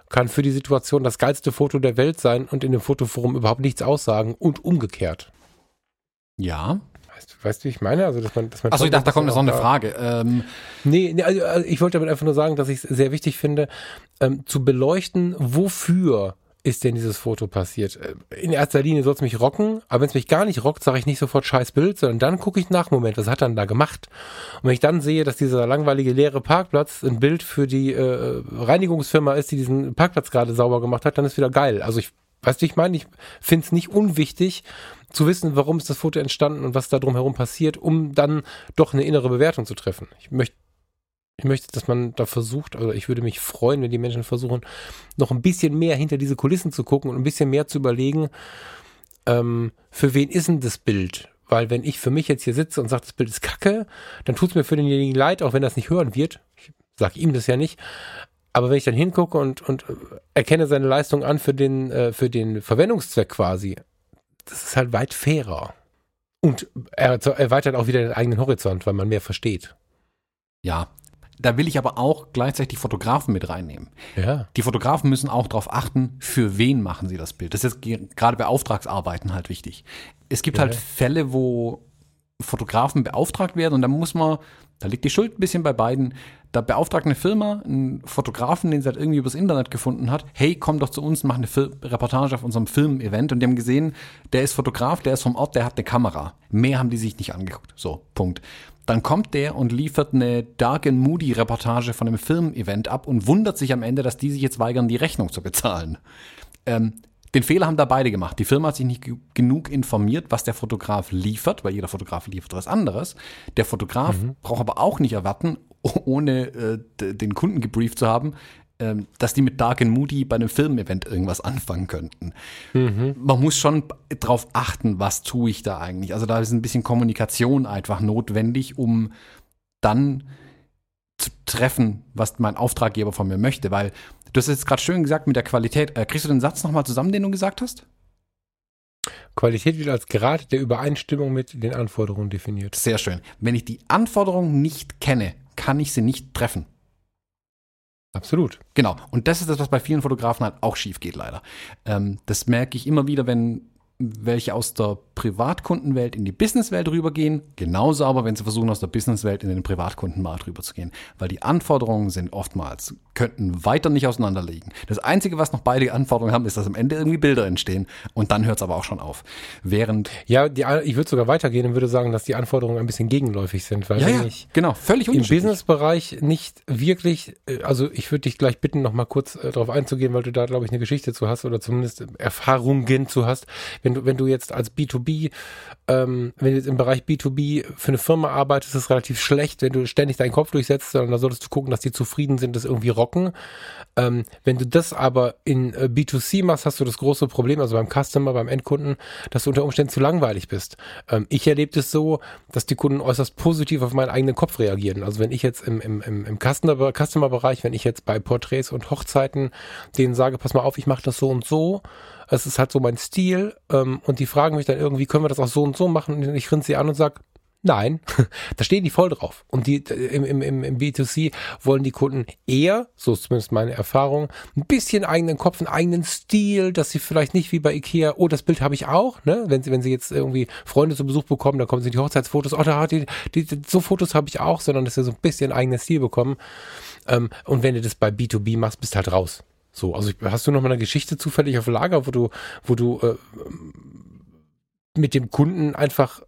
kann für die Situation das geilste Foto der Welt sein und in dem Fotoforum überhaupt nichts aussagen und umgekehrt. Ja. Weißt, weißt du, wie ich meine? Also, dass man, dass man Achso, ich dachte, da kommt noch eine Frage. Ähm. Nee, nee also, also ich wollte damit einfach nur sagen, dass ich es sehr wichtig finde, ähm, zu beleuchten, wofür ist denn dieses Foto passiert? Äh, in erster Linie soll es mich rocken, aber wenn es mich gar nicht rockt, sage ich nicht sofort scheiß Bild, sondern dann gucke ich nach, Moment, was hat er denn da gemacht? Und wenn ich dann sehe, dass dieser langweilige leere Parkplatz ein Bild für die äh, Reinigungsfirma ist, die diesen Parkplatz gerade sauber gemacht hat, dann ist wieder geil. Also ich, weißt du, ich meine, ich finde es nicht unwichtig zu wissen, warum ist das Foto entstanden und was da drumherum passiert, um dann doch eine innere Bewertung zu treffen. Ich möchte ich möchte, dass man da versucht, also ich würde mich freuen, wenn die Menschen versuchen, noch ein bisschen mehr hinter diese Kulissen zu gucken und ein bisschen mehr zu überlegen, ähm, für wen ist denn das Bild? Weil wenn ich für mich jetzt hier sitze und sage, das Bild ist kacke, dann tut es mir für denjenigen leid, auch wenn das nicht hören wird. Ich sage ihm das ja nicht. Aber wenn ich dann hingucke und, und erkenne seine Leistung an für den, äh, für den Verwendungszweck quasi, das ist halt weit fairer. Und er erweitert auch wieder den eigenen Horizont, weil man mehr versteht. Ja, da will ich aber auch gleichzeitig die Fotografen mit reinnehmen. Ja. Die Fotografen müssen auch darauf achten, für wen machen sie das Bild. Das ist gerade bei Auftragsarbeiten halt wichtig. Es gibt ja. halt Fälle, wo Fotografen beauftragt werden und da muss man, da liegt die Schuld ein bisschen bei beiden. Da beauftragt eine Firma einen Fotografen, den sie halt irgendwie übers Internet gefunden hat. Hey, komm doch zu uns, mach eine Fil Reportage auf unserem Filmevent. Und die haben gesehen, der ist Fotograf, der ist vom Ort, der hat eine Kamera. Mehr haben die sich nicht angeguckt. So, Punkt. Dann kommt der und liefert eine Dark and Moody Reportage von einem Filmevent ab und wundert sich am Ende, dass die sich jetzt weigern, die Rechnung zu bezahlen. Ähm, den Fehler haben da beide gemacht. Die Firma hat sich nicht genug informiert, was der Fotograf liefert, weil jeder Fotograf liefert was anderes. Der Fotograf mhm. braucht aber auch nicht erwarten, ohne äh, den Kunden gebrieft zu haben, ähm, dass die mit Dark and Moody bei einem Filmevent irgendwas anfangen könnten. Mhm. Man muss schon drauf achten, was tue ich da eigentlich. Also da ist ein bisschen Kommunikation einfach notwendig, um dann zu treffen, was mein Auftraggeber von mir möchte. Weil du hast jetzt gerade schön gesagt mit der Qualität. Äh, kriegst du den Satz nochmal zusammen, den du gesagt hast? Qualität wird als Grad der Übereinstimmung mit den Anforderungen definiert. Sehr schön. Wenn ich die Anforderungen nicht kenne, kann ich sie nicht treffen. Absolut. Genau. Und das ist das, was bei vielen Fotografen halt auch schief geht, leider. Ähm, das merke ich immer wieder, wenn welche aus der Privatkundenwelt in die Businesswelt rübergehen, genauso aber, wenn sie versuchen, aus der Businesswelt in den Privatkundenmarkt rüberzugehen. Weil die Anforderungen sind oftmals, könnten weiter nicht auseinanderliegen. Das Einzige, was noch beide Anforderungen haben, ist, dass am Ende irgendwie Bilder entstehen und dann hört es aber auch schon auf. Während. Ja, die, ich würde sogar weitergehen und würde sagen, dass die Anforderungen ein bisschen gegenläufig sind, weil ja, ja, ich genau, völlig im Businessbereich nicht wirklich, äh, also ich würde dich gleich bitten, noch mal kurz äh, darauf einzugehen, weil du da, glaube ich, eine Geschichte zu hast oder zumindest Erfahrungen zu hast Wenn du, wenn du jetzt als B2B, ähm, wenn du jetzt im Bereich B2B für eine Firma arbeitest, ist es relativ schlecht, wenn du ständig deinen Kopf durchsetzt, sondern da solltest du gucken, dass die zufrieden sind, das irgendwie rocken. Ähm, wenn du das aber in äh, B2C machst, hast du das große Problem, also beim Customer, beim Endkunden, dass du unter Umständen zu langweilig bist. Ähm, ich erlebe es so, dass die Kunden äußerst positiv auf meinen eigenen Kopf reagieren. Also wenn ich jetzt im, im, im, im Customer-Bereich, wenn ich jetzt bei Porträts und Hochzeiten denen sage, pass mal auf, ich mache das so und so, es ist halt so mein Stil ähm, und die fragen mich dann irgendwie, können wir das auch so und so machen? Und ich rinse sie an und sage, Nein, da stehen die voll drauf. Und die im, im, im B2C wollen die Kunden eher, so ist zumindest meine Erfahrung, ein bisschen eigenen Kopf, einen eigenen Stil, dass sie vielleicht nicht wie bei Ikea, oh, das Bild habe ich auch, ne? Wenn sie, wenn sie jetzt irgendwie Freunde zu Besuch bekommen, dann kommen sie die Hochzeitsfotos, oh, da hat die, die, so Fotos habe ich auch, sondern dass sie so ein bisschen eigenen Stil bekommen. Ähm, und wenn du das bei B2B machst, bist halt raus. So, also hast du noch mal eine Geschichte zufällig auf Lager, wo du, wo du äh, mit dem Kunden einfach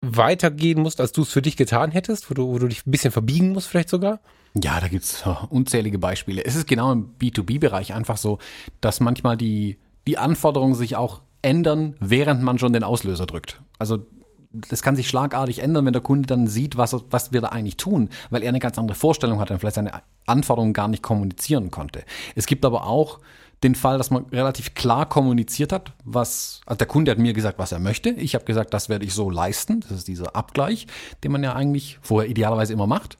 weitergehen musst, als du es für dich getan hättest, wo du, wo du dich ein bisschen verbiegen musst, vielleicht sogar? Ja, da gibt es unzählige Beispiele. Es ist genau im B2B-Bereich einfach so, dass manchmal die, die Anforderungen sich auch ändern, während man schon den Auslöser drückt. Also das kann sich schlagartig ändern, wenn der Kunde dann sieht, was, was wir da eigentlich tun, weil er eine ganz andere Vorstellung hat und vielleicht seine Anforderungen gar nicht kommunizieren konnte. Es gibt aber auch den Fall, dass man relativ klar kommuniziert hat, was, also der Kunde hat mir gesagt, was er möchte. Ich habe gesagt, das werde ich so leisten. Das ist dieser Abgleich, den man ja eigentlich vorher idealerweise immer macht.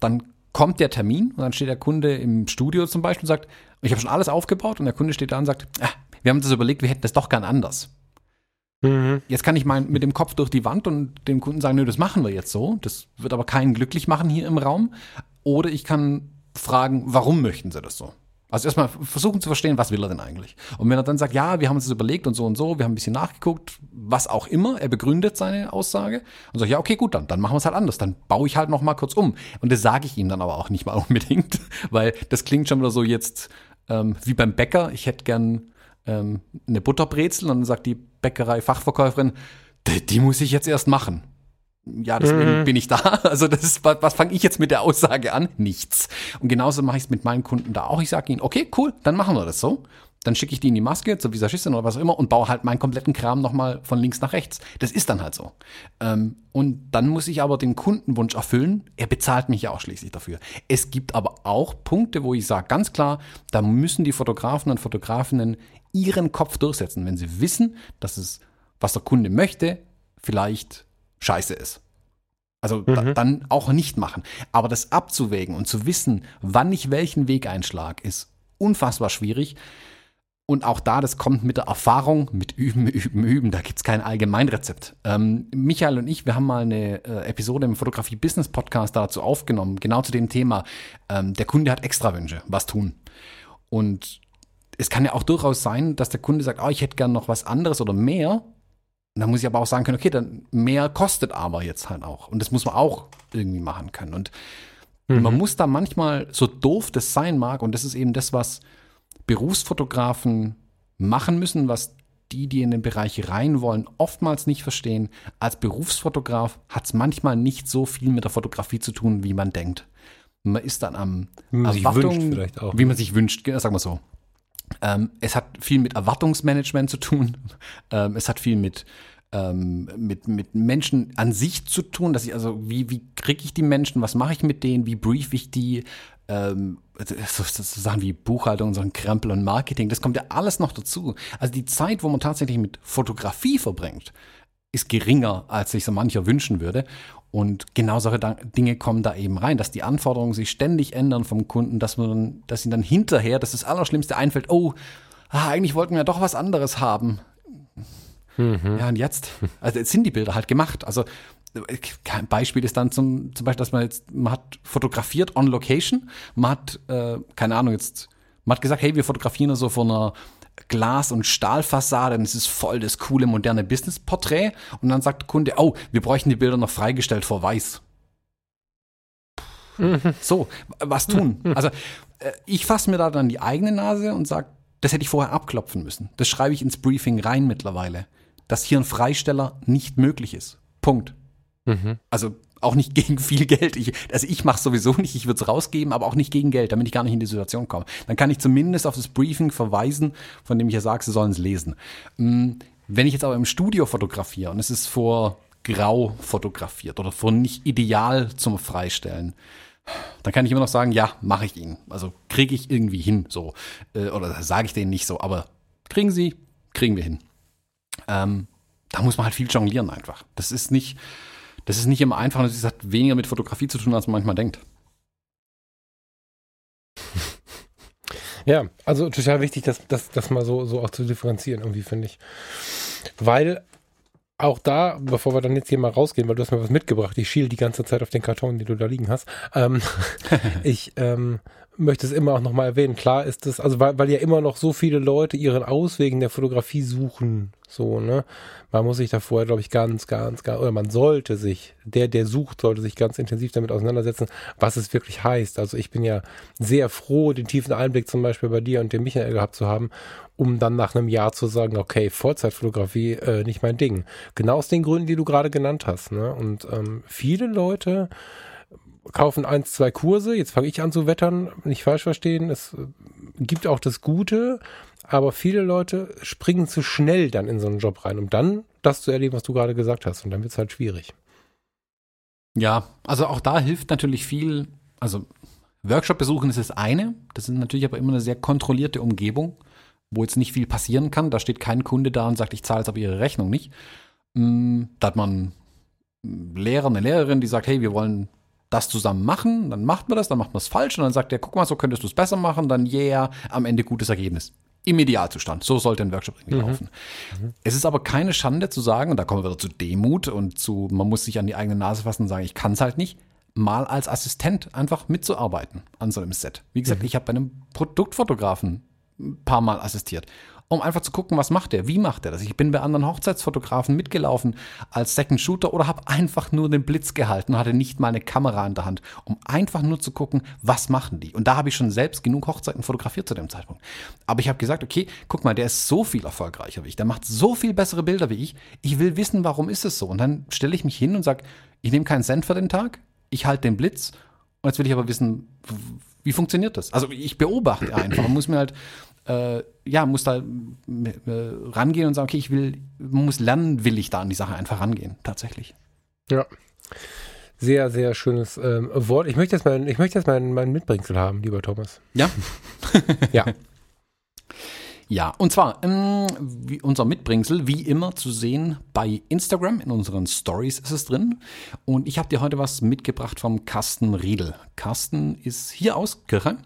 Dann kommt der Termin und dann steht der Kunde im Studio zum Beispiel und sagt, ich habe schon alles aufgebaut und der Kunde steht da und sagt, ah, wir haben uns das überlegt, wir hätten das doch gern anders. Mhm. Jetzt kann ich mein, mit dem Kopf durch die Wand und dem Kunden sagen, nö, das machen wir jetzt so. Das wird aber keinen glücklich machen hier im Raum. Oder ich kann fragen, warum möchten sie das so? Also erstmal versuchen zu verstehen, was will er denn eigentlich? Und wenn er dann sagt, ja, wir haben uns das überlegt und so und so, wir haben ein bisschen nachgeguckt, was auch immer, er begründet seine Aussage und sagt, ja, okay, gut, dann, dann machen wir es halt anders, dann baue ich halt noch mal kurz um. Und das sage ich ihm dann aber auch nicht mal unbedingt, weil das klingt schon wieder so jetzt ähm, wie beim Bäcker, ich hätte gern ähm, eine Butterbrezel und dann sagt die Bäckerei-Fachverkäuferin, die, muss ich jetzt erst machen ja, deswegen mhm. bin ich da. Also das ist, was, was fange ich jetzt mit der Aussage an? Nichts. Und genauso mache ich es mit meinen Kunden da auch. Ich sage ihnen, okay, cool, dann machen wir das so. Dann schicke ich die in die Maske zur Visagistin oder was auch immer und baue halt meinen kompletten Kram nochmal von links nach rechts. Das ist dann halt so. Ähm, und dann muss ich aber den Kundenwunsch erfüllen. Er bezahlt mich ja auch schließlich dafür. Es gibt aber auch Punkte, wo ich sage ganz klar, da müssen die Fotografen und Fotografinnen ihren Kopf durchsetzen, wenn sie wissen, dass es, was der Kunde möchte, vielleicht scheiße ist. Also mhm. da, dann auch nicht machen. Aber das abzuwägen und zu wissen, wann ich welchen Weg einschlag, ist unfassbar schwierig. Und auch da, das kommt mit der Erfahrung, mit Üben, Üben, Üben. Da gibt es kein Allgemeinrezept. Ähm, Michael und ich, wir haben mal eine äh, Episode im Fotografie-Business-Podcast dazu aufgenommen, genau zu dem Thema. Ähm, der Kunde hat Extrawünsche, was tun. Und es kann ja auch durchaus sein, dass der Kunde sagt, oh, ich hätte gern noch was anderes oder mehr. Und dann muss ich aber auch sagen können, okay, dann mehr kostet aber jetzt halt auch. Und das muss man auch irgendwie machen können. Und mhm. man muss da manchmal, so doof das sein mag, und das ist eben das, was Berufsfotografen machen müssen, was die, die in den Bereich rein wollen, oftmals nicht verstehen. Als Berufsfotograf hat es manchmal nicht so viel mit der Fotografie zu tun, wie man denkt. Man ist dann am wie man Erwartung, sich wünscht vielleicht auch. Wie man sich wünscht, sagen wir so. Ähm, es hat viel mit Erwartungsmanagement zu tun. Ähm, es hat viel mit, ähm, mit, mit Menschen an sich zu tun, dass ich also, wie, wie kriege ich die Menschen, was mache ich mit denen, wie brief ich die, ähm, so, so Sachen wie Buchhaltung, so ein Krempel und Marketing, das kommt ja alles noch dazu. Also die Zeit, wo man tatsächlich mit Fotografie verbringt, ist geringer, als sich so mancher wünschen würde. Und genau solche Dinge kommen da eben rein, dass die Anforderungen sich ständig ändern vom Kunden, dass man, dass ihnen dann hinterher, dass das Allerschlimmste einfällt, oh, ah, eigentlich wollten wir ja doch was anderes haben. Mhm. Ja, und jetzt? Also jetzt sind die Bilder halt gemacht. Also kein Beispiel ist dann zum, zum Beispiel, dass man jetzt, man hat fotografiert on location, man hat, äh, keine Ahnung, jetzt, man hat gesagt, hey, wir fotografieren so von einer Glas- und Stahlfassade und es ist voll das coole moderne Business-Porträt. Und dann sagt der Kunde, oh, wir bräuchten die Bilder noch freigestellt vor Weiß. Mhm. So, was tun? Also äh, ich fasse mir da dann die eigene Nase und sage, das hätte ich vorher abklopfen müssen. Das schreibe ich ins Briefing rein mittlerweile, dass hier ein Freisteller nicht möglich ist. Punkt. Mhm. Also auch nicht gegen viel Geld. Ich, also ich mache sowieso nicht, ich würde es rausgeben, aber auch nicht gegen Geld, damit ich gar nicht in die Situation komme. Dann kann ich zumindest auf das Briefing verweisen, von dem ich ja sage, sie sollen es lesen. Mm, Wenn ich jetzt aber im Studio fotografiere und es ist vor grau fotografiert oder vor nicht ideal zum Freistellen, dann kann ich immer noch sagen, ja, mache ich ihn. Also kriege ich irgendwie hin, so. Äh, oder sage ich denen nicht so, aber kriegen sie, kriegen wir hin. Ähm, da muss man halt viel jonglieren einfach. Das ist nicht, das ist nicht immer einfach und es hat weniger mit Fotografie zu tun, als man manchmal denkt. Ja, also total wichtig, das, das, das mal so, so auch zu differenzieren, irgendwie, finde ich. Weil auch da, bevor wir dann jetzt hier mal rausgehen, weil du hast mir was mitgebracht, ich schiel die ganze Zeit auf den Karton, den du da liegen hast. Ähm, ich ähm, möchte es immer auch nochmal erwähnen. Klar ist es, also weil, weil ja immer noch so viele Leute ihren Ausweg in der Fotografie suchen, so, ne? Man muss sich da vorher, glaube ich, ganz, ganz, ganz, oder man sollte sich, der, der sucht, sollte sich ganz intensiv damit auseinandersetzen, was es wirklich heißt. Also ich bin ja sehr froh, den tiefen Einblick zum Beispiel bei dir und dem Michael gehabt zu haben, um dann nach einem Jahr zu sagen, okay, Vollzeitfotografie, äh, nicht mein Ding. Genau aus den Gründen, die du gerade genannt hast, ne? Und ähm, viele Leute, kaufen eins, zwei Kurse, jetzt fange ich an zu wettern, nicht falsch verstehen, es äh, gibt auch das Gute, aber viele Leute springen zu schnell dann in so einen Job rein, um dann das zu erleben, was du gerade gesagt hast. Und dann wird es halt schwierig. Ja, also auch da hilft natürlich viel, also Workshop besuchen ist das eine, das ist natürlich aber immer eine sehr kontrollierte Umgebung, wo jetzt nicht viel passieren kann. Da steht kein Kunde da und sagt, ich zahle jetzt aber ihre Rechnung nicht. Mm, da hat man einen Lehrer, eine Lehrerin, die sagt, hey, wir wollen das zusammen machen, dann macht man das, dann macht man es falsch und dann sagt er, guck mal, so könntest du es besser machen, dann yeah, am Ende gutes Ergebnis. Im Idealzustand. So sollte ein Workshop irgendwie mhm. laufen. Mhm. Es ist aber keine Schande zu sagen, und da kommen wir wieder zu Demut und zu, man muss sich an die eigene Nase fassen und sagen, ich kann es halt nicht, mal als Assistent einfach mitzuarbeiten an so einem Set. Wie gesagt, mhm. ich habe bei einem Produktfotografen ein paar Mal assistiert um einfach zu gucken, was macht er, wie macht er das. Ich bin bei anderen Hochzeitsfotografen mitgelaufen als Second Shooter oder habe einfach nur den Blitz gehalten und hatte nicht mal eine Kamera in der Hand, um einfach nur zu gucken, was machen die. Und da habe ich schon selbst genug Hochzeiten fotografiert zu dem Zeitpunkt. Aber ich habe gesagt, okay, guck mal, der ist so viel erfolgreicher wie ich, der macht so viel bessere Bilder wie ich. Ich will wissen, warum ist es so. Und dann stelle ich mich hin und sage, ich nehme keinen Cent für den Tag, ich halte den Blitz und jetzt will ich aber wissen, wie funktioniert das? Also ich beobachte einfach und muss mir halt äh, ja, muss da äh, rangehen und sagen, okay, ich will, man muss lernen, will ich da an die Sache einfach rangehen, tatsächlich. Ja. Sehr, sehr schönes ähm, Wort. Ich möchte jetzt mal, ich möchte jetzt mal mein Mitbringsel haben, lieber Thomas. Ja. ja. Ja, und zwar ähm, unser Mitbringsel, wie immer zu sehen bei Instagram, in unseren Stories ist es drin. Und ich habe dir heute was mitgebracht vom Carsten Riedel. Carsten ist hier aus Kirche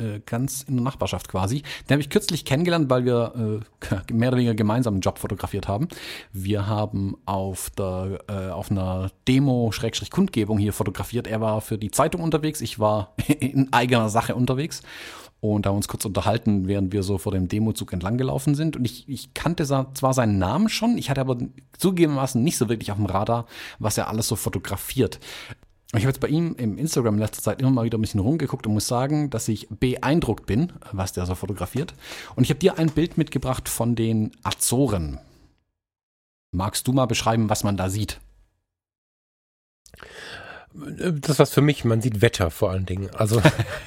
äh, ganz in der Nachbarschaft quasi. Den habe ich kürzlich kennengelernt, weil wir äh, mehr oder weniger gemeinsam einen Job fotografiert haben. Wir haben auf der äh, auf einer Demo Schrägstrich Kundgebung hier fotografiert. Er war für die Zeitung unterwegs, ich war in eigener Sache unterwegs und haben uns kurz unterhalten, während wir so vor dem Demozug entlang gelaufen sind. Und ich, ich kannte zwar seinen Namen schon, ich hatte aber zugegebenermaßen nicht so wirklich auf dem Radar, was er alles so fotografiert. Ich habe jetzt bei ihm im Instagram in letzter Zeit immer mal wieder ein bisschen rumgeguckt und muss sagen, dass ich beeindruckt bin, was der so fotografiert. Und ich habe dir ein Bild mitgebracht von den Azoren. Magst du mal beschreiben, was man da sieht? Das was für mich, man sieht Wetter vor allen Dingen. Also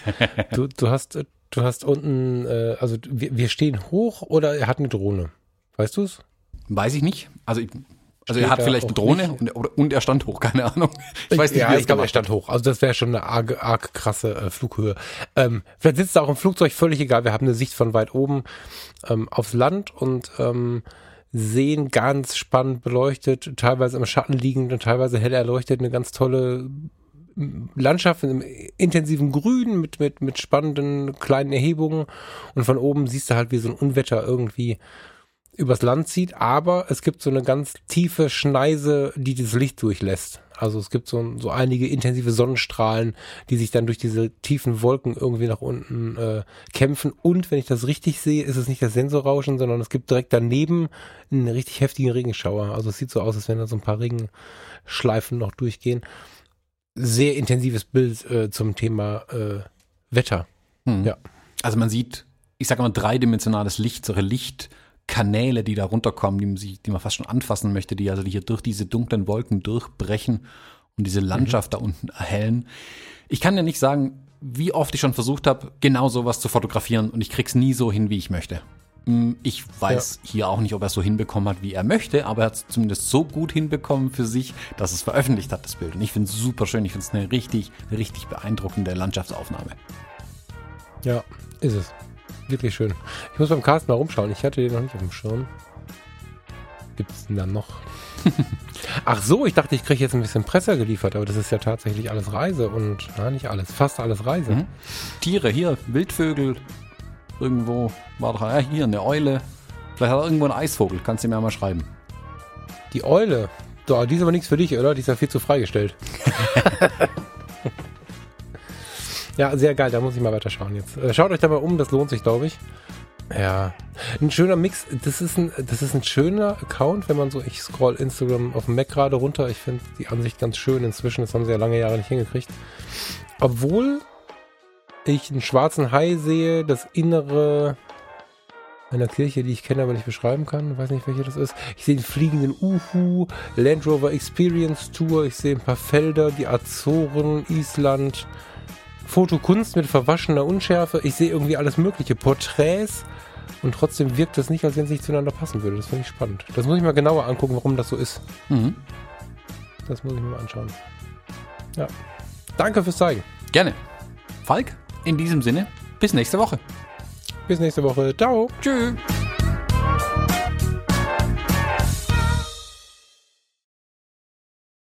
du, du hast du hast unten, äh, also wir, wir stehen hoch oder er hat eine Drohne. Weißt du es? Weiß ich nicht. Also ich, also er hat vielleicht eine Drohne und, und, er stand hoch, keine Ahnung. Ich weiß nicht, ja, ich glaube, er stand hoch. Also das wäre schon eine arg, arg krasse äh, Flughöhe. Ähm, vielleicht sitzt er auch im Flugzeug, völlig egal. Wir haben eine Sicht von weit oben ähm, aufs Land und ähm, sehen ganz spannend beleuchtet, teilweise im Schatten liegend und teilweise hell erleuchtet, eine ganz tolle Landschaft einem intensiven Grün mit, mit, mit spannenden kleinen Erhebungen und von oben siehst du halt wie so ein Unwetter irgendwie übers Land zieht, aber es gibt so eine ganz tiefe Schneise, die das Licht durchlässt. Also es gibt so, so einige intensive Sonnenstrahlen, die sich dann durch diese tiefen Wolken irgendwie nach unten äh, kämpfen. Und wenn ich das richtig sehe, ist es nicht das Sensorrauschen, sondern es gibt direkt daneben einen richtig heftigen Regenschauer. Also es sieht so aus, als wenn da so ein paar Regenschleifen noch durchgehen. Sehr intensives Bild äh, zum Thema äh, Wetter. Hm. Ja. Also man sieht, ich sage mal, dreidimensionales Licht, solche Licht Kanäle, die da runterkommen, die man, sich, die man fast schon anfassen möchte, die also hier durch diese dunklen Wolken durchbrechen und diese Landschaft mhm. da unten erhellen. Ich kann dir nicht sagen, wie oft ich schon versucht habe, genau sowas zu fotografieren und ich krieg's nie so hin, wie ich möchte. Mm, Ich weiß hier auch nicht, ob er es so hinbekommen hat, wie er möchte, aber er hat es zumindest so gut hinbekommen für sich, dass es veröffentlicht hat, das Bild. Und ich finde es super schön. Ich finde es eine richtig, richtig beeindruckende Landschaftsaufnahme. Ja, ist es. Wirklich schön. Ich muss beim Carsten mal rumschauen. Ich hatte den noch nicht auf dem Schirm. Gibt's denn dann noch? Ach so, ich dachte, ich kriege jetzt ein bisschen Presse geliefert, aber das ist ja tatsächlich alles Reise und na, nicht alles, fast alles Reise. Mhm. Tiere, hier, Wildvögel, irgendwo war doch, ja, hier eine Eule. Vielleicht hat er irgendwo einen Eisvogel, kannst du mir mal schreiben. Die Eule. So, die ist aber nichts für dich, oder? Die ist ja viel zu freigestellt. ja, sehr geil, da muss ich mal weiter schauen jetzt. Äh, Schaut euch da mal um, das lohnt sich, glaube ich. Ja, ein schöner Mix. Das ist ein, das ist ein schöner Account, wenn man so, ich scroll Instagram auf dem Mac gerade runter. Ich finde die Ansicht ganz schön inzwischen. Das haben sie ja lange Jahre nicht hingekriegt. Obwohl ich einen schwarzen Hai sehe, das Innere einer Kirche, die ich kenne, aber nicht beschreiben kann. Ich weiß nicht, welche das ist. Ich sehe einen fliegenden Uhu, Land Rover Experience Tour. Ich sehe ein paar Felder, die Azoren, Island. Fotokunst mit verwaschener Unschärfe. Ich sehe irgendwie alles mögliche. Porträts. Und trotzdem wirkt das nicht, als wenn es nicht zueinander passen würde. Das finde ich spannend. Das muss ich mal genauer angucken, warum das so ist. Mhm. Das muss ich mir mal anschauen. Ja. Danke fürs Zeigen. Gerne. Falk, in diesem Sinne, bis nächste Woche. Bis nächste Woche. Ciao. Tschüss.